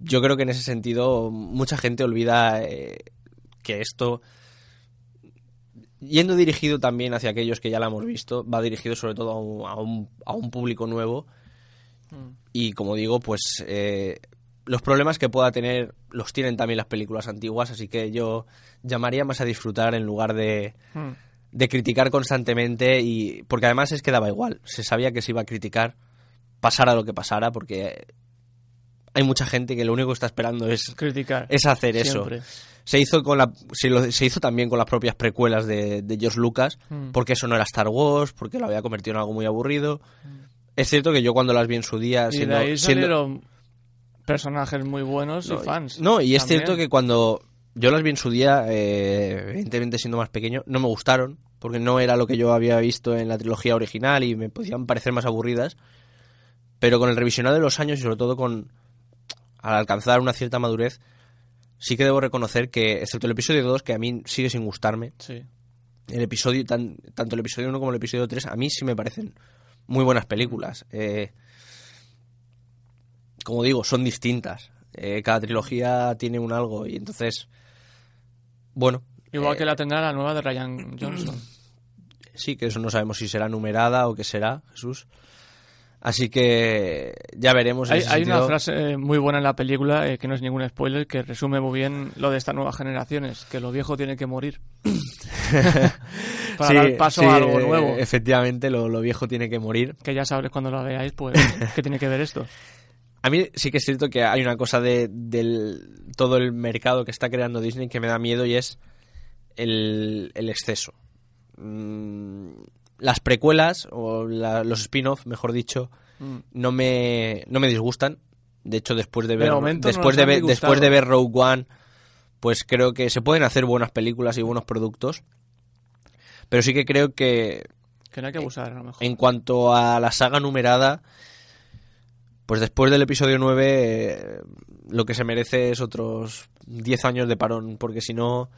Yo creo que en ese sentido mucha gente olvida eh, que esto, yendo dirigido también hacia aquellos que ya la hemos visto, va dirigido sobre todo a un, a un, a un público nuevo y como digo, pues eh, los problemas que pueda tener los tienen también las películas antiguas, así que yo llamaría más a disfrutar en lugar de, Mm. de criticar constantemente y porque además es que daba igual, se sabía que se iba a criticar pasara lo que pasara porque hay mucha gente que lo único que está esperando es, Criticar. es hacer eso. Se hizo con la se, lo- se hizo también con las propias precuelas de, de George Lucas, Mm. porque eso no era Star Wars, porque lo había convertido en algo muy aburrido. Es cierto que yo cuando las vi en su día Y siendo- de ahí siendo- salieron personajes muy buenos y fans. No, y es también. cierto que cuando yo las vi en su día, eh, evidentemente siendo más pequeño, no me gustaron, porque no era lo que yo había visto en la trilogía original y me podían parecer más aburridas. Pero con el revisionado de los años y sobre todo con al alcanzar una cierta madurez, sí que debo reconocer que, excepto el episodio 2, que a mí sigue sin gustarme, Sí. el episodio tan- tanto el episodio 1 como el episodio 3 a mí sí me parecen muy buenas películas Eh, como digo son distintas Eh, cada trilogía tiene un algo y entonces bueno Igual eh, que la tendrá la nueva de Ryan Johnson. sí que eso no sabemos si será numerada o qué será Jesús Así que ya veremos. en Hay, ese hay una frase eh, muy buena en la película, eh, que no es ningún spoiler, que resume muy bien lo de estas nuevas generaciones, que lo viejo tiene que morir. Para Sí, dar paso sí, a algo nuevo. Efectivamente, lo, lo viejo tiene que morir. Que ya sabréis cuando lo veáis, pues, que tiene que ver esto. A mí sí que es cierto que hay una cosa de del todo el mercado que está creando Disney que me da miedo y es el, el exceso. Mm, las precuelas o la- los spin-off, mejor dicho, Mm. no me, no me disgustan. De hecho, después de ver, después, de ver después de ver Rogue One, pues creo que se pueden hacer buenas películas y buenos productos. Pero sí que creo que Que no hay que abusar, a lo mejor. en cuanto a la saga numerada, pues después del episodio 9 eh, lo que se merece es otros 10 años de parón, porque si no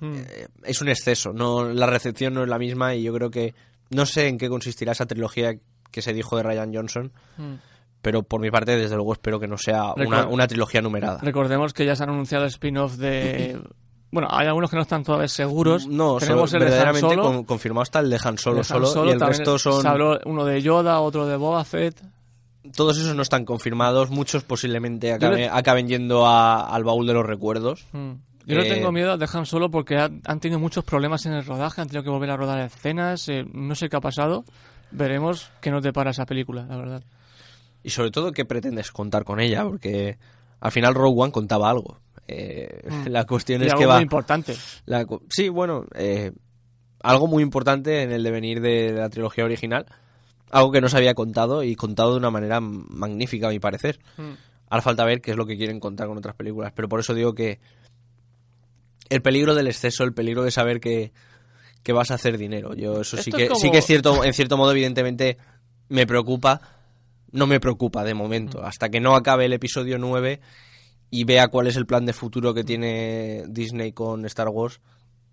Mm. eh, es un exceso, no la recepción no es la misma y yo creo que no sé en qué consistirá esa trilogía que se dijo de Ryan Johnson, Mm. pero por mi parte desde luego espero que no sea una, una trilogía numerada. Recordemos que ya se han anunciado spin-off de... Bueno, hay algunos que no están todavía seguros. No, Tenemos solo- el de Han verdaderamente Solo. con- confirmado está el de Han Solo, de Han solo, Solo, y el resto son Se habló uno de Yoda, otro de Boba Fett. todos esos no están confirmados, muchos posiblemente Yo acabe- le- acaben yendo a- al baúl de los recuerdos. Mm. Yo le Eh, tengo miedo de Han Solo porque han, han tenido muchos problemas en el rodaje, han tenido que volver a rodar escenas, eh, no sé qué ha pasado. Veremos qué nos depara esa película, la verdad. Y sobre todo, ¿qué pretendes contar con ella? Porque al final Rogue One contaba algo. Eh, Mm. La cuestión Y es algo que muy va... importante. la cu- sí, bueno, eh, algo muy importante en el devenir de la trilogía original. Algo que no se había contado y contado de una manera magnífica, a mi parecer. Mm. Ahora falta ver qué es lo que quieren contar con otras películas. Pero por eso digo que el peligro del exceso, el peligro de saber que, que vas a hacer dinero. Yo eso sí que, es como- sí que es cierto, en cierto modo, evidentemente, me preocupa. No me preocupa de momento. Hasta que no acabe el episodio 9 y vea cuál es el plan de futuro que tiene Disney con Star Wars,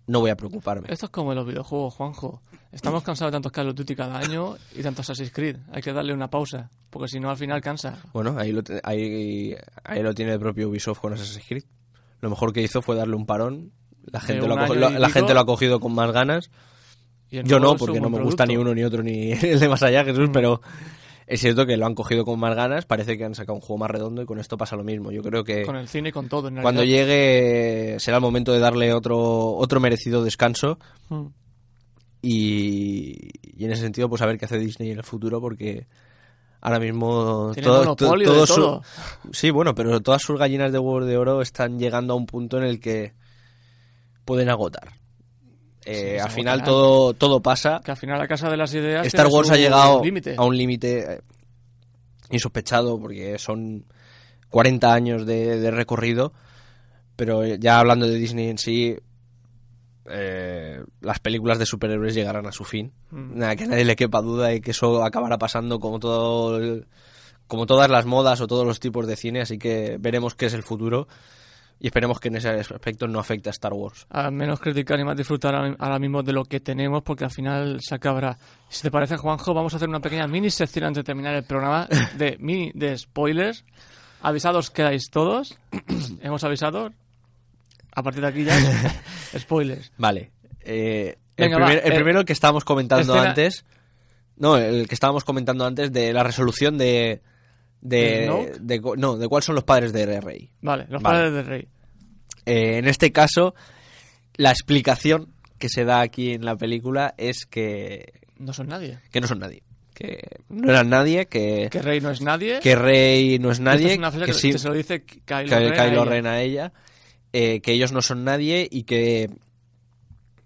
no voy a preocuparme. Esto es como en los videojuegos, Juanjo. Estamos cansados de tantos Call of Duty cada año y tantos Assassin's Creed. Hay que darle una pausa, porque si no al final cansa. Bueno, ahí lo, ahí, ahí lo tiene el propio Ubisoft con Assassin's Creed. Lo mejor que hizo fue darle un parón. La gente, lo la pico. gente lo ha cogido con más ganas. Yo no, porque no me gusta ni uno ni otro ni el de más allá, Jesús, pero es cierto que lo han cogido con más ganas. Parece que han sacado un juego más redondo y con esto pasa lo mismo. Yo creo que Con el cine y con todo, en cuando llegue será el momento de darle otro, otro merecido descanso Mm. y, y en ese sentido pues a ver qué hace Disney en el futuro porque ahora mismo Tiene todo- todo su- todo. sí bueno pero todas sus gallinas de huevos de oro están llegando a un punto en el que pueden agotar Eh, al final agotarán. todo todo pasa Que al final la casa de las ideas. Star Wars ha llegado a un límite eh, insospechado porque son 40 años de, de recorrido, pero ya hablando de Disney en sí, eh, las películas de superhéroes llegarán a su fin. Mm. Nada, que a nadie le quepa duda de que eso acabará pasando como todo el- como todas las modas o todos los tipos de cine, así que veremos qué es el futuro y esperemos que en ese aspecto no afecte a Star Wars. a menos criticar y más disfrutar ahora mismo de lo que tenemos, porque al final se acabará. Si te parece, Juanjo, vamos a hacer una pequeña mini sección antes de terminar el programa de mini de spoilers. Avisados quedáis todos. Hemos avisado. A partir de aquí ya, spoilers. Vale. eh, el, Venga, va, primer- el eh, primero el que estábamos comentando escena- antes. No, el que estábamos comentando antes de la resolución de. ¿De De, de no, de cuáles son los padres de Rey. Vale, los Vale. padres del rey. Eh, en este caso, la explicación que se da aquí en la película es que, No son nadie. que no son nadie. Que no eran nadie, que, Que rey no es nadie. que Rey no es nadie, es una frase que, que, sí- que se lo dice Kylo, que Ren a Kylo ella. Ren a ella, eh, que ellos no son nadie y que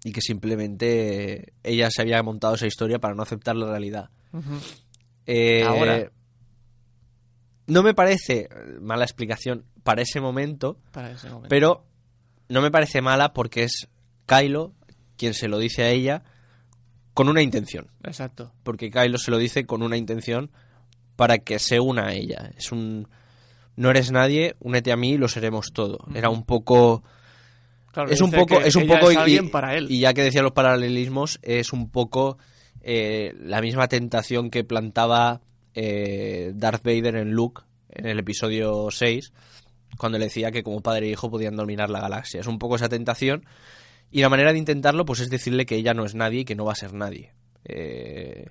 y que simplemente ella se había montado esa historia para no aceptar la realidad. Eh, Ahora. No me parece mala explicación para ese momento, Para ese momento. pero no me parece mala porque es Kylo quien se lo dice a ella con una intención. Exacto. Porque Kylo se lo dice con una intención para que se una a ella. Es un... No eres nadie, únete a mí y lo seremos todo. Era un poco... Claro, es un poco... Es un poco es y- para él. Y ya que decía los paralelismos, es un poco eh, la misma tentación que plantaba eh, Darth Vader en Luke en el episodio 6, cuando le decía que como padre e hijo podían dominar la galaxia. Es un poco esa tentación. Y la manera de intentarlo, pues es decirle que ella no es nadie y que no va a ser nadie. Eh,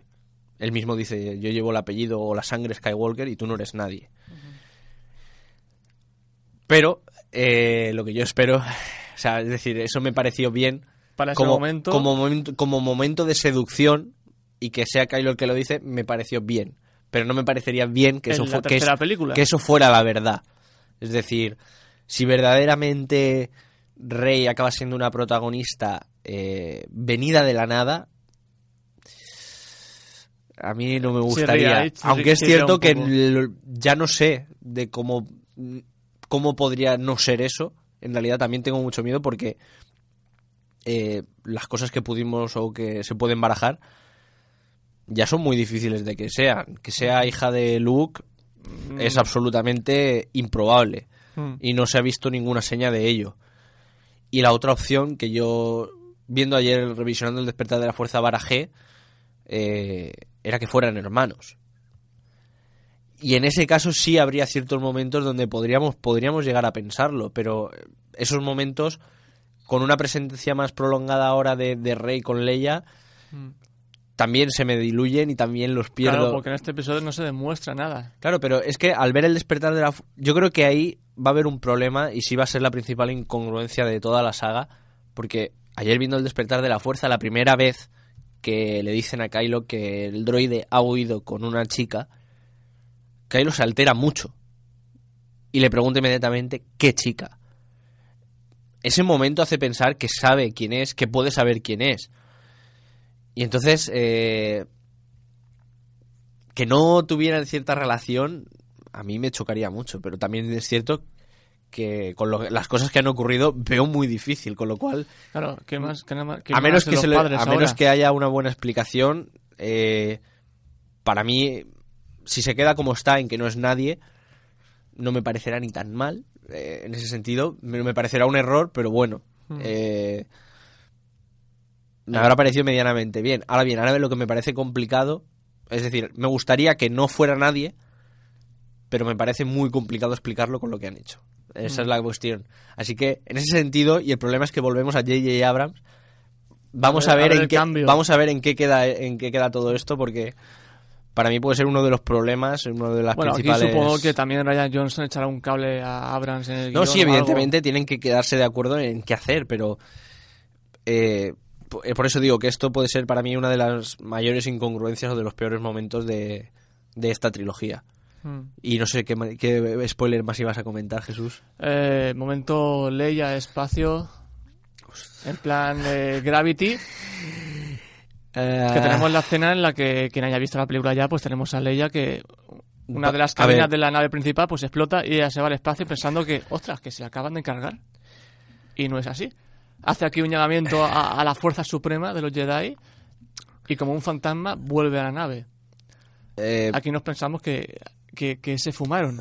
él mismo dice, yo llevo el apellido o la sangre Skywalker y tú no eres nadie. Pero eh, lo que yo espero, o sea, es decir, eso me pareció bien Para ese como, momento, como momento como momento de seducción y que sea Kylo el que lo dice, me pareció bien. Pero no me parecería bien que en eso, la que película. eso fuera la verdad. Es decir, si verdaderamente Rey acaba siendo una protagonista eh, venida de la nada, a mí no me gustaría. Aunque es cierto que ya no sé de cómo, cómo podría no ser eso. En realidad también tengo mucho miedo porque eh, las cosas que pudimos o que se pueden barajar ya son muy difíciles de que sean. Que sea hija de Luke Mm, es absolutamente improbable mm. y no se ha visto ninguna seña de ello. Y la otra opción que yo, viendo ayer, revisionando el despertar de la fuerza, barajé, eh, era que fueran hermanos. Y en ese caso sí habría ciertos momentos donde podríamos, podríamos llegar a pensarlo, pero esos momentos, con una presencia más prolongada ahora de, de Rey con Leia, Mm. también se me diluyen y también los pierdo. Claro, porque en este episodio no se demuestra nada. Claro, pero es que al ver el despertar de la... Yo creo que ahí va a haber un problema y sí va a ser la principal incongruencia de toda la saga, porque ayer viendo el despertar de la fuerza, la primera vez que le dicen a Kylo que el droide ha huido con una chica, Kylo se altera mucho y le pregunta inmediatamente ¿qué chica? Ese momento hace pensar que sabe quién es, que puede saber quién es. Y entonces, eh, que no tuvieran cierta relación, a mí me chocaría mucho, pero también es cierto que con lo- las cosas que han ocurrido veo muy difícil, con lo cual, Claro, ¿qué más? qué más- qué a menos más que, se le- a menos que haya una buena explicación, eh, para mí, si se queda como está, en que no es nadie, no me parecerá ni tan mal, eh, en ese sentido, me, me parecerá un error, pero bueno, Hmm. eh, me habrá parecido medianamente bien. Ahora bien, ahora lo que me parece complicado, es decir, me gustaría que no fuera nadie, pero me parece muy complicado explicarlo con lo que han hecho. Esa Mm. es la cuestión. Así que, en ese sentido, y el problema es que volvemos a J.J. Abrams, vamos A a, ver- ver, a ver en qué cambio. vamos a ver en qué queda en qué queda todo esto porque para mí puede ser uno de los problemas, uno de las Bueno, aquí principales supongo que también Ryan Johnson echará un cable a Abrams en el No, guion sí, evidentemente tienen que quedarse de acuerdo en qué hacer, pero eh, eh, por eso digo que esto puede ser para mí una de las mayores incongruencias o de los peores momentos de, de esta trilogía. Mm. Y no sé qué, qué spoiler más ibas a comentar, Jesús. Eh, momento Leia, espacio. En plan eh, Gravity. Eh, Que tenemos la escena en la que quien haya visto la película ya, pues tenemos a Leia que una de las cabinas de la nave principal pues explota y ella se va al espacio pensando que, ostras, que se la acaban de cargar. Y no es así. Hace aquí un llamamiento a, a la fuerza suprema de los Jedi y como un fantasma vuelve a la nave. eh, Aquí nos pensamos que, que, que se fumaron.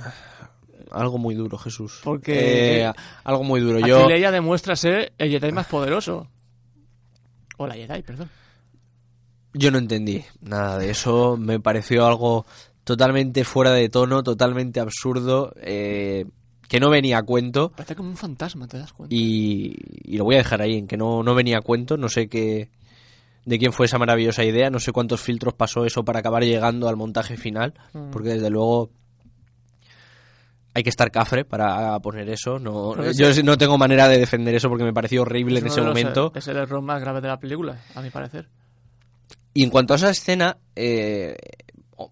algo muy duro, Jesús. Porque- Eh, algo muy duro. Aquí Yo, Leia demuestra ser el Jedi más poderoso. O la Jedi, perdón. Yo no entendí nada de eso. Me pareció algo totalmente fuera de tono, totalmente absurdo, eh, que no venía a cuento. Parece como un fantasma, ¿te das cuenta? y, y lo voy a dejar ahí, en que no, no venía a cuento, no sé qué de quién fue esa maravillosa idea, no sé cuántos filtros pasó eso para acabar llegando al montaje final, Mm. porque desde luego hay que estar cafre para poner eso, no, Pero yo ese- no tengo manera de defender eso porque me pareció horrible en ese momento. Es el error más grave de la película, a mi parecer. Y en cuanto a esa escena, eh,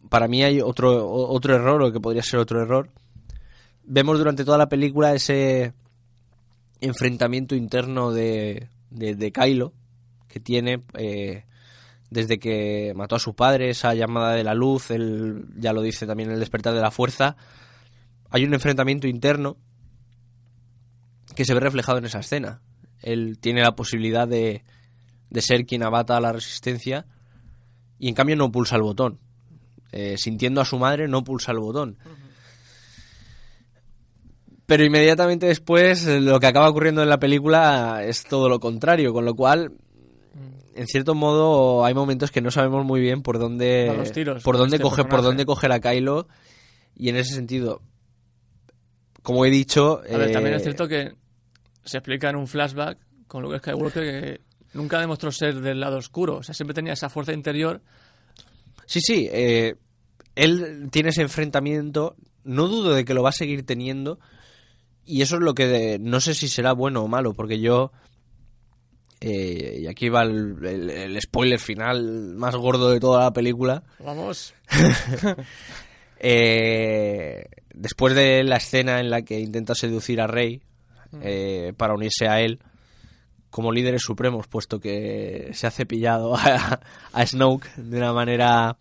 para mí hay otro, otro error, o que podría ser otro error. Vemos durante toda la película ese enfrentamiento interno de, de, de Kylo que tiene eh, desde que mató a su padre, esa llamada de la luz, él ya lo dice también el despertar de la fuerza. Hay un enfrentamiento interno que se ve reflejado en esa escena. Él tiene la posibilidad de, de ser quien abata a la resistencia y en cambio no pulsa el botón. Eh, sintiendo a su madre no pulsa el botón. Pero inmediatamente después eh, lo que acaba ocurriendo en la película es todo lo contrario, con lo cual en cierto modo hay momentos que no sabemos muy bien por dónde Van los tiros por dónde este coger por dónde coger a Kylo y en ese sentido como he dicho A ver, también eh, es cierto que se explica en un flashback con Luke Skywalker que nunca demostró ser del lado oscuro. O sea, siempre tenía esa fuerza interior Sí, sí, eh, él tiene ese enfrentamiento, no dudo de que lo va a seguir teniendo, y eso es lo que de- no sé si será bueno o malo, porque yo, eh, y aquí va el, el- el spoiler final más gordo de toda la película, Vamos. eh, después de la escena en la que intenta seducir a Rey eh, para unirse a él, como líderes supremos, puesto que se ha cepillado a, a Snoke de una manera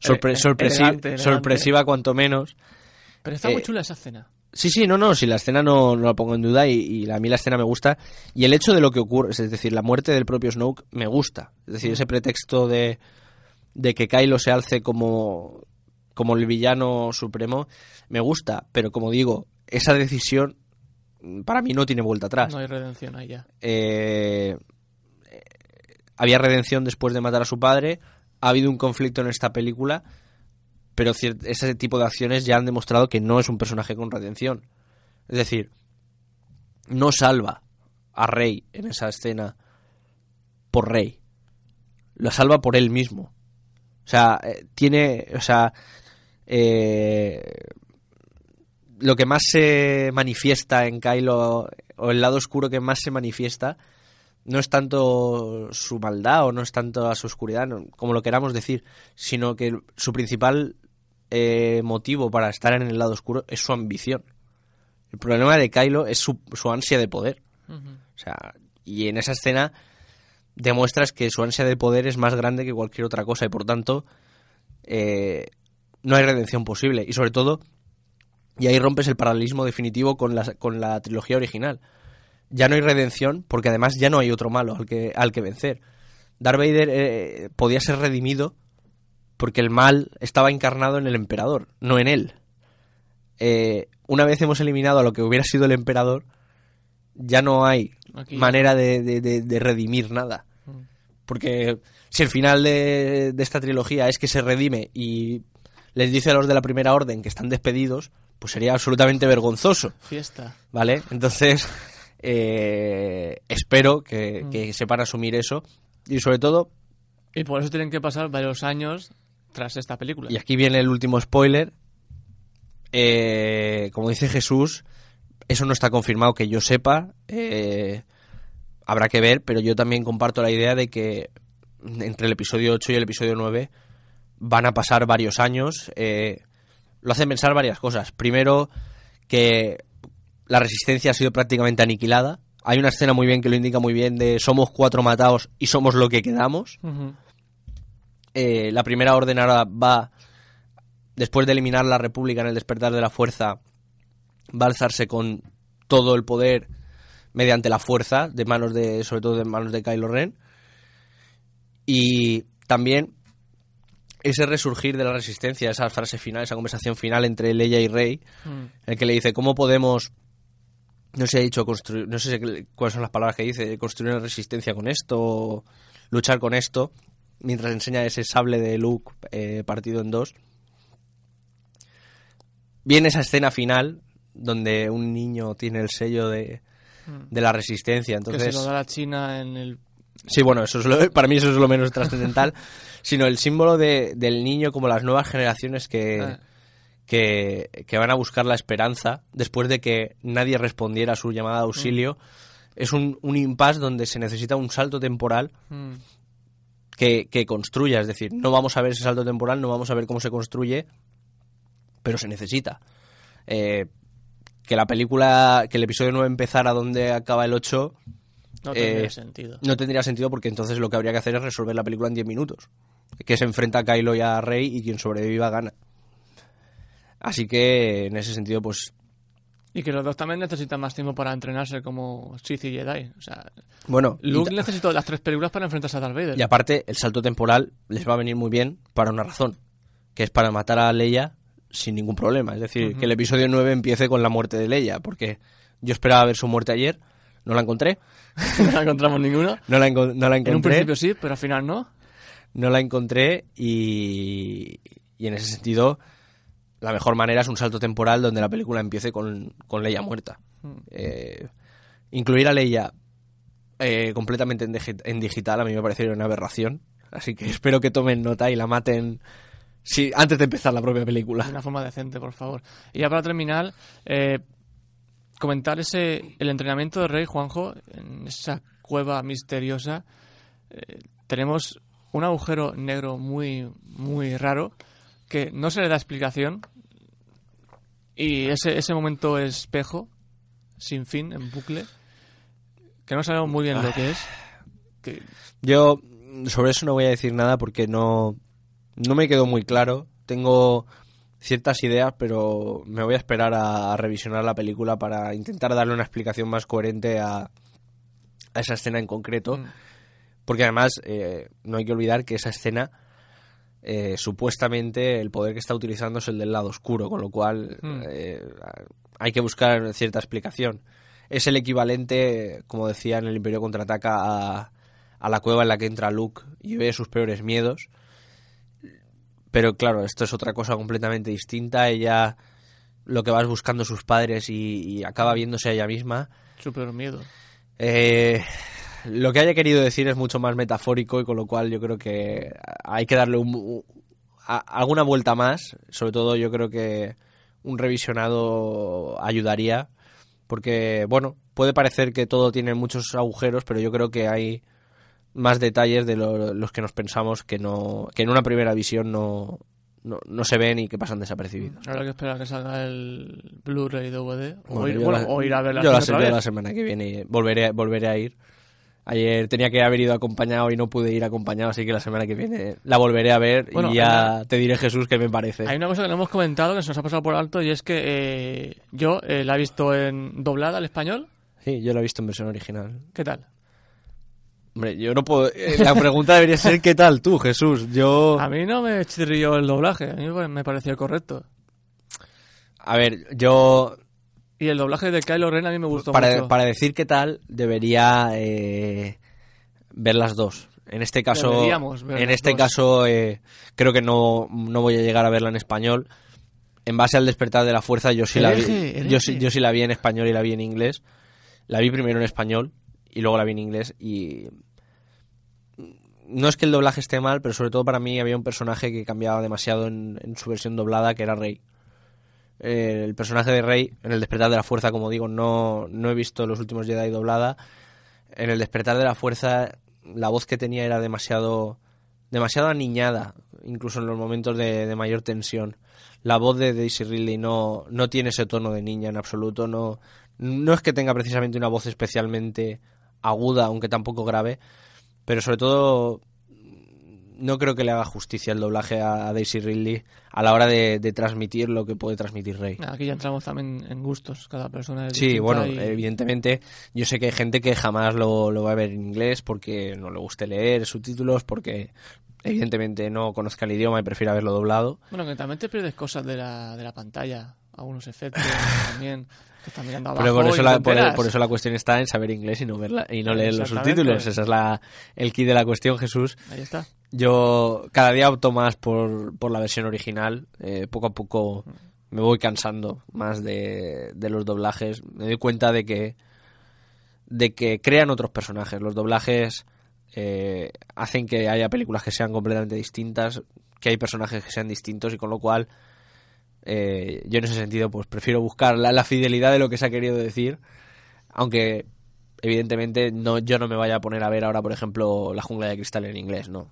sorpre- Ele- sorpresi- elegante, elegante. sorpresiva cuanto menos. Pero está Eh, muy chula esa escena. Sí, sí, no, no, si la escena no, no la pongo en duda y, y a mí la escena me gusta. Y el hecho de lo que ocurre, es decir, la muerte del propio Snoke me gusta. Es decir, ese pretexto de, de que Kylo se alce como, como el villano supremo me gusta. Pero como digo, esa decisión mm, para mí no tiene vuelta atrás. No hay redención ahí ya. Eh, eh, había redención después de matar a su padre. Ha habido un conflicto en esta película, pero ese tipo de acciones ya han demostrado que no es un personaje con redención. Es decir, no salva a Rey en esa escena por Rey. Lo salva por él mismo. O sea, eh, tiene. O sea. eh, lo que más se manifiesta en Kylo, o el lado oscuro que más se manifiesta, no es tanto su maldad o no es tanto a su oscuridad, no- como lo queramos decir, sino que su principal eh, motivo para estar en el lado oscuro es su ambición. El problema de Kylo es su, su ansia de poder. O sea, y en esa escena demuestras que su ansia de poder es más grande que cualquier otra cosa y por tanto eh, no hay redención posible. Y sobre todo, y ahí rompes el paralelismo definitivo con la, con la trilogía original. Ya no hay redención porque además ya no hay otro malo al que, al que vencer. Darth Vader eh, podía ser redimido porque el mal estaba encarnado en el emperador, no en él. Eh, una vez hemos eliminado a lo que hubiera sido el emperador, ya no hay Aquí- manera de, de- de- de redimir nada. Mm. Porque si el final de, de esta trilogía es que se redime y les dice a los de la primera orden que están despedidos, pues sería absolutamente vergonzoso, Fiesta. ¿vale? Entonces, eh, espero que, Mm. que sepan asumir eso y sobre todo, Y por eso tienen que pasar varios años tras esta película. y aquí viene el último spoiler, eh, como dice Jesús, eso no está confirmado que yo sepa, eh, habrá que ver, pero yo también comparto la idea de que entre el episodio 8 y el episodio 9 van a pasar varios años. eh, lo hacen pensar varias cosas. Primero, que la resistencia ha sido prácticamente aniquilada. Hay una escena muy bien que lo indica muy bien de somos cuatro matados y somos lo que quedamos. Eh, la primera orden ahora va, después de eliminar la República en el despertar de la fuerza, va a alzarse con todo el poder mediante la fuerza, de manos de, sobre todo de manos de Kylo Ren. Y también ese resurgir de la resistencia, esa frase final, esa conversación final entre Leia y Rey, Mm. en el que le dice cómo podemos no sé ha dicho construir no sé cuáles son las palabras que dice construir una resistencia con esto o luchar con esto mientras enseña ese sable de Luke eh, partido en dos viene esa escena final donde un niño tiene el sello de, de la resistencia que se entonces lo da la China en el... Sí, bueno, eso es lo- para mí eso es lo menos trascendental, sino el símbolo de- del niño como las nuevas generaciones que, Ah. que, que van a buscar la esperanza después de que nadie respondiera a su llamada de auxilio. Es un, un impasse donde se necesita un salto temporal Mm. que, que construya, es decir, no vamos a ver ese salto temporal, no vamos a ver cómo se construye, pero se necesita. Eh, que la película, que el episodio 9 empezara donde acaba el 8, No tendría Eh, sentido. no tendría sentido porque entonces lo que habría que hacer es resolver la película en 10 minutos. Que se enfrenta a Kylo y a Rey y quien sobreviva gana. Así que en ese sentido, pues Y que los dos también necesitan más tiempo para entrenarse como Sith y Jedi. O sea, bueno. Luke necesitó las tres películas para enfrentarse a Darth Vader. Y aparte, el salto temporal les va a venir muy bien para una razón, que es para matar a Leia sin ningún problema. Es decir, que el episodio 9 empiece con la muerte de Leia, porque yo esperaba ver su muerte ayer, no la encontré, no encontramos ninguno. no la, enco- no la En un encontré, principio sí, pero al final no. no la encontré y, y en ese sentido la mejor manera es un salto temporal donde la película empiece con, con Leia muerta. Mm. Eh, incluir a Leia eh, completamente en, digi- en digital a mí me parecería una aberración. Así que espero que tomen nota y la maten sí, antes de empezar la propia película. De una forma decente, por favor. Y ya para terminar, eh, comentar ese el entrenamiento de Rey Juanjo en esa cueva misteriosa. Eh, tenemos un agujero negro muy, muy raro que no se le da explicación. Y ese, ese momento espejo, sin fin, en bucle, que no sabemos muy bien lo que es. Que, Yo sobre eso no voy a decir nada porque no, no me quedó muy claro. Tengo ciertas ideas, pero me voy a esperar a, revisionar la película para intentar darle una explicación más coherente a, a esa escena en concreto. Mm. Porque además eh, no hay que olvidar que esa escena eh, supuestamente el poder que está utilizando es el del lado oscuro, con lo cual Mm. eh, hay que buscar cierta explicación. Es el equivalente, como decía en el Imperio Contraataca, a, a la cueva en la que entra Luke y ve sus peores miedos. Pero claro, esto es otra cosa completamente distinta. Ella lo que va es buscando sus padres y, y acaba viéndose a ella misma. su peor miedo. Eh, lo que haya querido decir es mucho más metafórico y con lo cual yo creo que hay que darle un- un- a- alguna vuelta más. Sobre todo yo creo que un revisionado ayudaría porque, bueno, puede parecer que todo tiene muchos agujeros, pero yo creo que hay más detalles de lo- los que nos pensamos que no que en una primera visión no, no, no se ven y que pasan desapercibidos. Habrá que esperar a que salga el Blu-ray DVD. O, Bueno, ir, bueno, la- o ir a ver la yo la, otra vez. la semana que viene volveré, volveré a ir. Ayer tenía que haber ido acompañado y no pude ir acompañado, así que la semana que viene la volveré a ver Bueno, y ya te diré, Jesús, qué me parece. Hay una cosa que no hemos comentado que se nos ha pasado por alto y es que eh, yo eh, la he visto en doblada al español. Sí, yo la he visto en versión original. ¿Qué tal? Hombre, yo no puedo... eh, La pregunta debería ser ¿qué tal tú, Jesús? Yo... A mí no me chirrió el doblaje, a mí me pareció correcto. A ver, yo... Y el doblaje de Kylo Ren a mí me gustó Para, mucho. para decir qué tal, debería eh, ver las dos. En este caso, en este dos. caso eh, creo que no, no voy a llegar a verla en español. En base al despertar de la fuerza, yo sí, la vi, yo, sí, yo sí la vi en español y la vi en inglés. La vi primero en español y luego la vi en inglés. Y no es que el doblaje esté mal, pero sobre todo para mí había un personaje que cambiaba demasiado en, en su versión doblada, que era Rey. Eh, el personaje de Rey, en el despertar de la fuerza, como digo, no, no he visto los últimos Jedi doblada. En el despertar de la fuerza, la voz que tenía era demasiado, demasiado aniñada, incluso en los momentos de, de mayor tensión. La voz de Daisy Ridley no, no tiene ese tono de niña en absoluto. No, no es que tenga precisamente una voz especialmente aguda, aunque tampoco grave, pero sobre todo no creo que le haga justicia el doblaje a, Daisy Ridley a la hora de, de transmitir lo que puede transmitir Rey. Aquí ya entramos también en gustos, cada persona es Sí, bueno, y- evidentemente yo sé que hay gente que jamás lo, lo va a ver en inglés porque no le guste leer subtítulos, porque evidentemente no conozca el idioma y prefiera verlo doblado. Bueno, que también te pierdes cosas de la, de la pantalla, algunos efectos también, mirando abajo Pero por eso, la, por, eso la cuestión está en saber inglés y no verla y no leer los subtítulos. Esa es la, el key de la cuestión, Jesús. Ahí está. Yo cada día opto más por, por la versión original. Eh, poco a poco me voy cansando más de, de los doblajes. Me doy cuenta de que de que crean otros personajes. Los doblajes eh, hacen que haya películas que sean completamente distintas, que hay personajes que sean distintos y con lo cual eh, yo en ese sentido pues prefiero buscar la, la fidelidad de lo que se ha querido decir, aunque evidentemente no yo no me vaya a poner a ver ahora por ejemplo La jungla de cristal en inglés, no.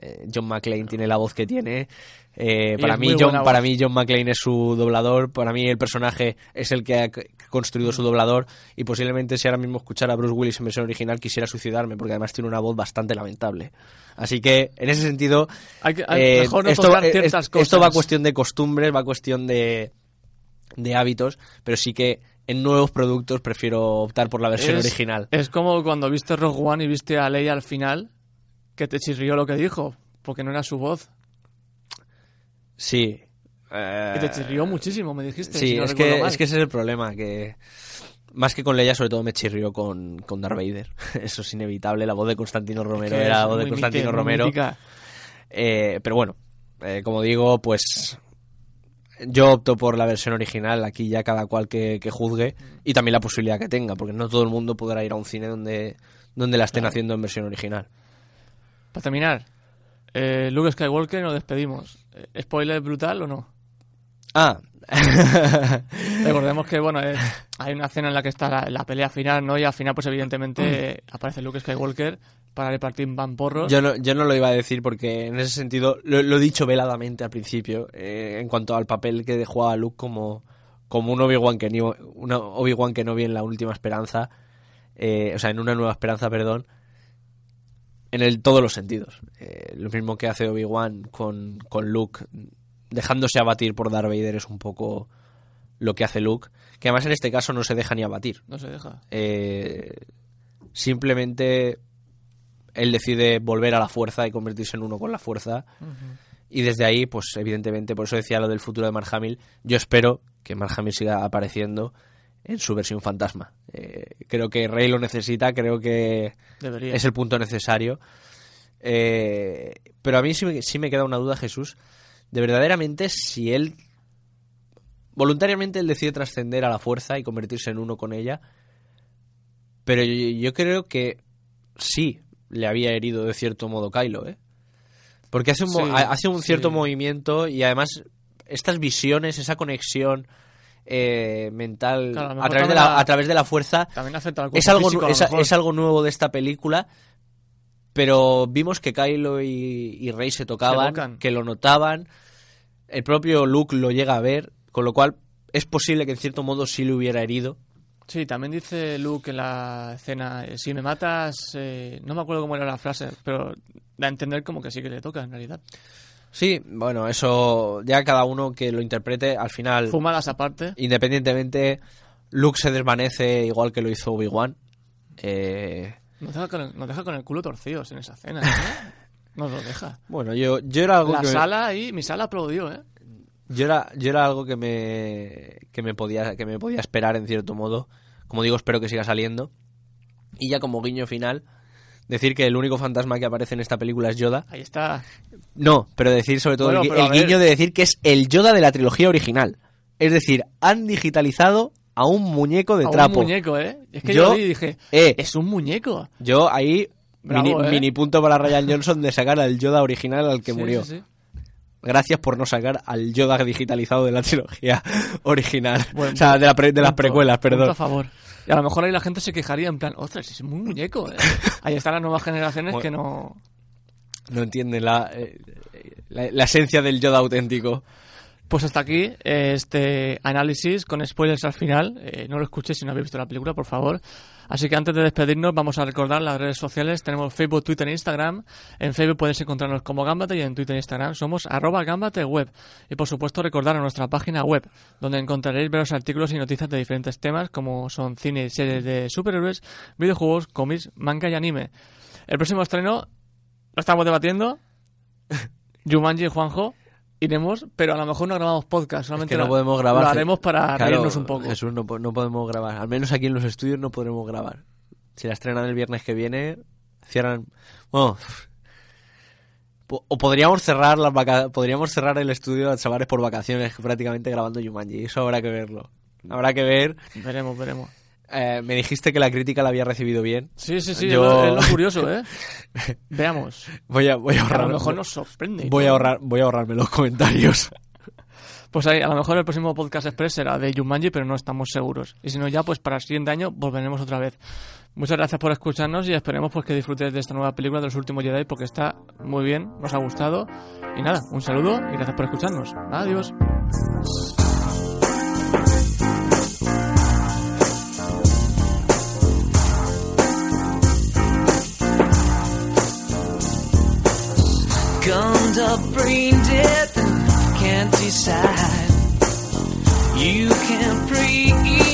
Eh, John McClane tiene la voz que tiene. Eh, para mí John, para mí John McClane es su doblador. Para mí el personaje es el que ha construido su doblador y posiblemente si ahora mismo escuchara a Bruce Willis en versión original quisiera suicidarme porque además tiene una voz bastante lamentable. Así que en ese sentido Hay que, hay- eh, mejor no esto, tocar ciertas es- cosas. esto va a cuestión de costumbres, va a cuestión de, de hábitos, pero sí que en nuevos productos prefiero optar por la versión Es- original. Es como cuando viste Rogue One y viste a Leia al final, que te chirrió lo que dijo, porque no era su voz. Sí. Y te chirrió muchísimo, me dijiste. Sí, si no es, que, mal. es que ese es el problema, que más que con Leia, sobre todo me chirrió con, con Darth Vader. Eso es inevitable, la voz de Constantino Romero Que era la voz de Constantino mite- Romero. Eh, pero bueno, eh, como digo, pues yo opto por la versión original, aquí ya cada cual que, que juzgue, y también la posibilidad que tenga, porque no todo el mundo podrá ir a un cine donde, donde la estén Claro. haciendo en versión original. Para terminar, Eh, Luke Skywalker, nos despedimos. Eh, ¿Spoiler brutal o no? Ah, Recordemos que, bueno, hay una escena en la que está la, la pelea final, ¿no? Y al final, pues evidentemente, eh, aparece Luke Skywalker para repartir vamporros. yo no, yo no lo iba a decir porque en ese sentido lo, he dicho veladamente al principio eh, en cuanto al papel que jugaba Luke como, como un Obi-Wan que, no, Obi-Wan que no vi en la última esperanza, eh, o sea, en una nueva esperanza, perdón, en el, todos los sentidos. Eh, lo mismo que hace Obi-Wan con, con Luke, dejándose abatir por Darth Vader es un poco lo que hace Luke, que además en este caso no se deja ni abatir. No se deja. Eh, simplemente él decide volver a la fuerza y convertirse en uno con la fuerza. Y desde ahí, pues evidentemente, por eso decía lo del futuro de Mark Hamill, yo espero que Mark Hamill siga apareciendo en su versión fantasma. Eh, creo que Rey lo necesita, creo que Debería. es el punto necesario. Eh, pero a mí sí me, sí me queda una duda, Jesús, de verdaderamente si él voluntariamente él decide trascender a la fuerza y convertirse en uno con ella, pero yo, yo creo que sí le había herido de cierto modo Kylo, ¿eh? Porque hace un, Sí, hace un cierto sí. movimiento y además estas visiones, esa conexión eh, mental Claro, a través de la, a través de la fuerza También afecta al cuerpo es algo, físico, es, algo nuevo de esta película, pero vimos que Kylo y, y Rey se tocaban, que lo notaban, el propio Luke lo llega a ver, con lo cual es posible que en cierto modo sí le hubiera herido. Sí, también dice Luke en la escena, eh, si me matas, eh, no me acuerdo cómo era la frase, pero da a entender como que sí que le toca en realidad. Sí, bueno, eso ya cada uno que lo interprete, al final, Fumadas aparte, independientemente, Luke se desvanece igual que lo hizo Obi-Wan. Eh, nos deja, con el, nos deja con el culo torcidos en esa escena, ¿eh? Nos lo deja. bueno, yo, yo era algo La que... sala ahí, mi sala aplaudió, ¿eh? Yo era, yo era algo que me, que me podía, que me podía esperar en cierto modo. Como digo, espero que siga saliendo. Y ya como guiño final, decir que el único fantasma que aparece en esta película es Yoda. Ahí está. No, pero decir sobre todo Bueno, el, el guiño de decir que es el Yoda de la trilogía original. Es decir, han digitalizado a un muñeco de A un trapo. muñeco, ¿eh? Es que Yo- yo, lo vi y dije, Eh, es un muñeco. yo ahí Bravo, mini, eh. mini punto para Ryan Johnson de sacar al Yoda original al que Sí, murió. sí, sí. Gracias por no sacar al Yoda digitalizado de la trilogía original. O sea, de, la pre- de las precuelas, perdón. a favor. Y a lo mejor ahí la gente se quejaría en plan, ostras, es muy muñeco, ¿eh? Ahí están las nuevas generaciones Bueno. que no... No entienden la, eh, la, la esencia del Yoda auténtico. Pues hasta aquí eh, este análisis con spoilers al final. Eh, no lo escuché si no habéis visto la película, por favor. Así que antes de despedirnos vamos a recordar las redes sociales. Tenemos Facebook, Twitter e Instagram. En Facebook puedes encontrarnos como Gambate y en Twitter e Instagram somos arroba Gambate web. Y por supuesto recordar nuestra página web, donde encontraréis varios artículos y noticias de diferentes temas como son cine y series de superhéroes, videojuegos, cómics, manga y anime. El próximo estreno lo estamos debatiendo. Jumanji y Juanjo. Iremos, pero a lo mejor no grabamos podcast, solamente que no lo- podemos grabar. Lo haremos para Claro, reírnos un poco. Jesús, no, po- no podemos grabar. Al menos aquí en los estudios no podremos grabar. Si la estrenan el viernes que viene, cierran. Bueno. O podríamos cerrar las vaca- podríamos cerrar el estudio a chavales por vacaciones prácticamente grabando Jumanji. Eso habrá que verlo. Habrá que ver. Veremos, veremos. Eh, me dijiste que la crítica la había recibido bien. Sí, sí, sí, Yo- es, lo, curioso, ¿eh? Veamos. Voy a, voy a A ahorrar. lo mejor nos sorprende. voy a ahorrar, voy a ahorrarme los comentarios. Pues ahí, a lo mejor el próximo podcast express será de Jumanji, pero no estamos seguros. Y si no, ya, pues para el siguiente año volveremos otra vez. Muchas gracias por escucharnos y esperemos pues que disfrutéis de esta nueva película de los últimos Jedi porque está muy bien, nos ha gustado. Y nada, un saludo y gracias por escucharnos. Adiós. Gummed up, brain dead, and can't decide. You can't pray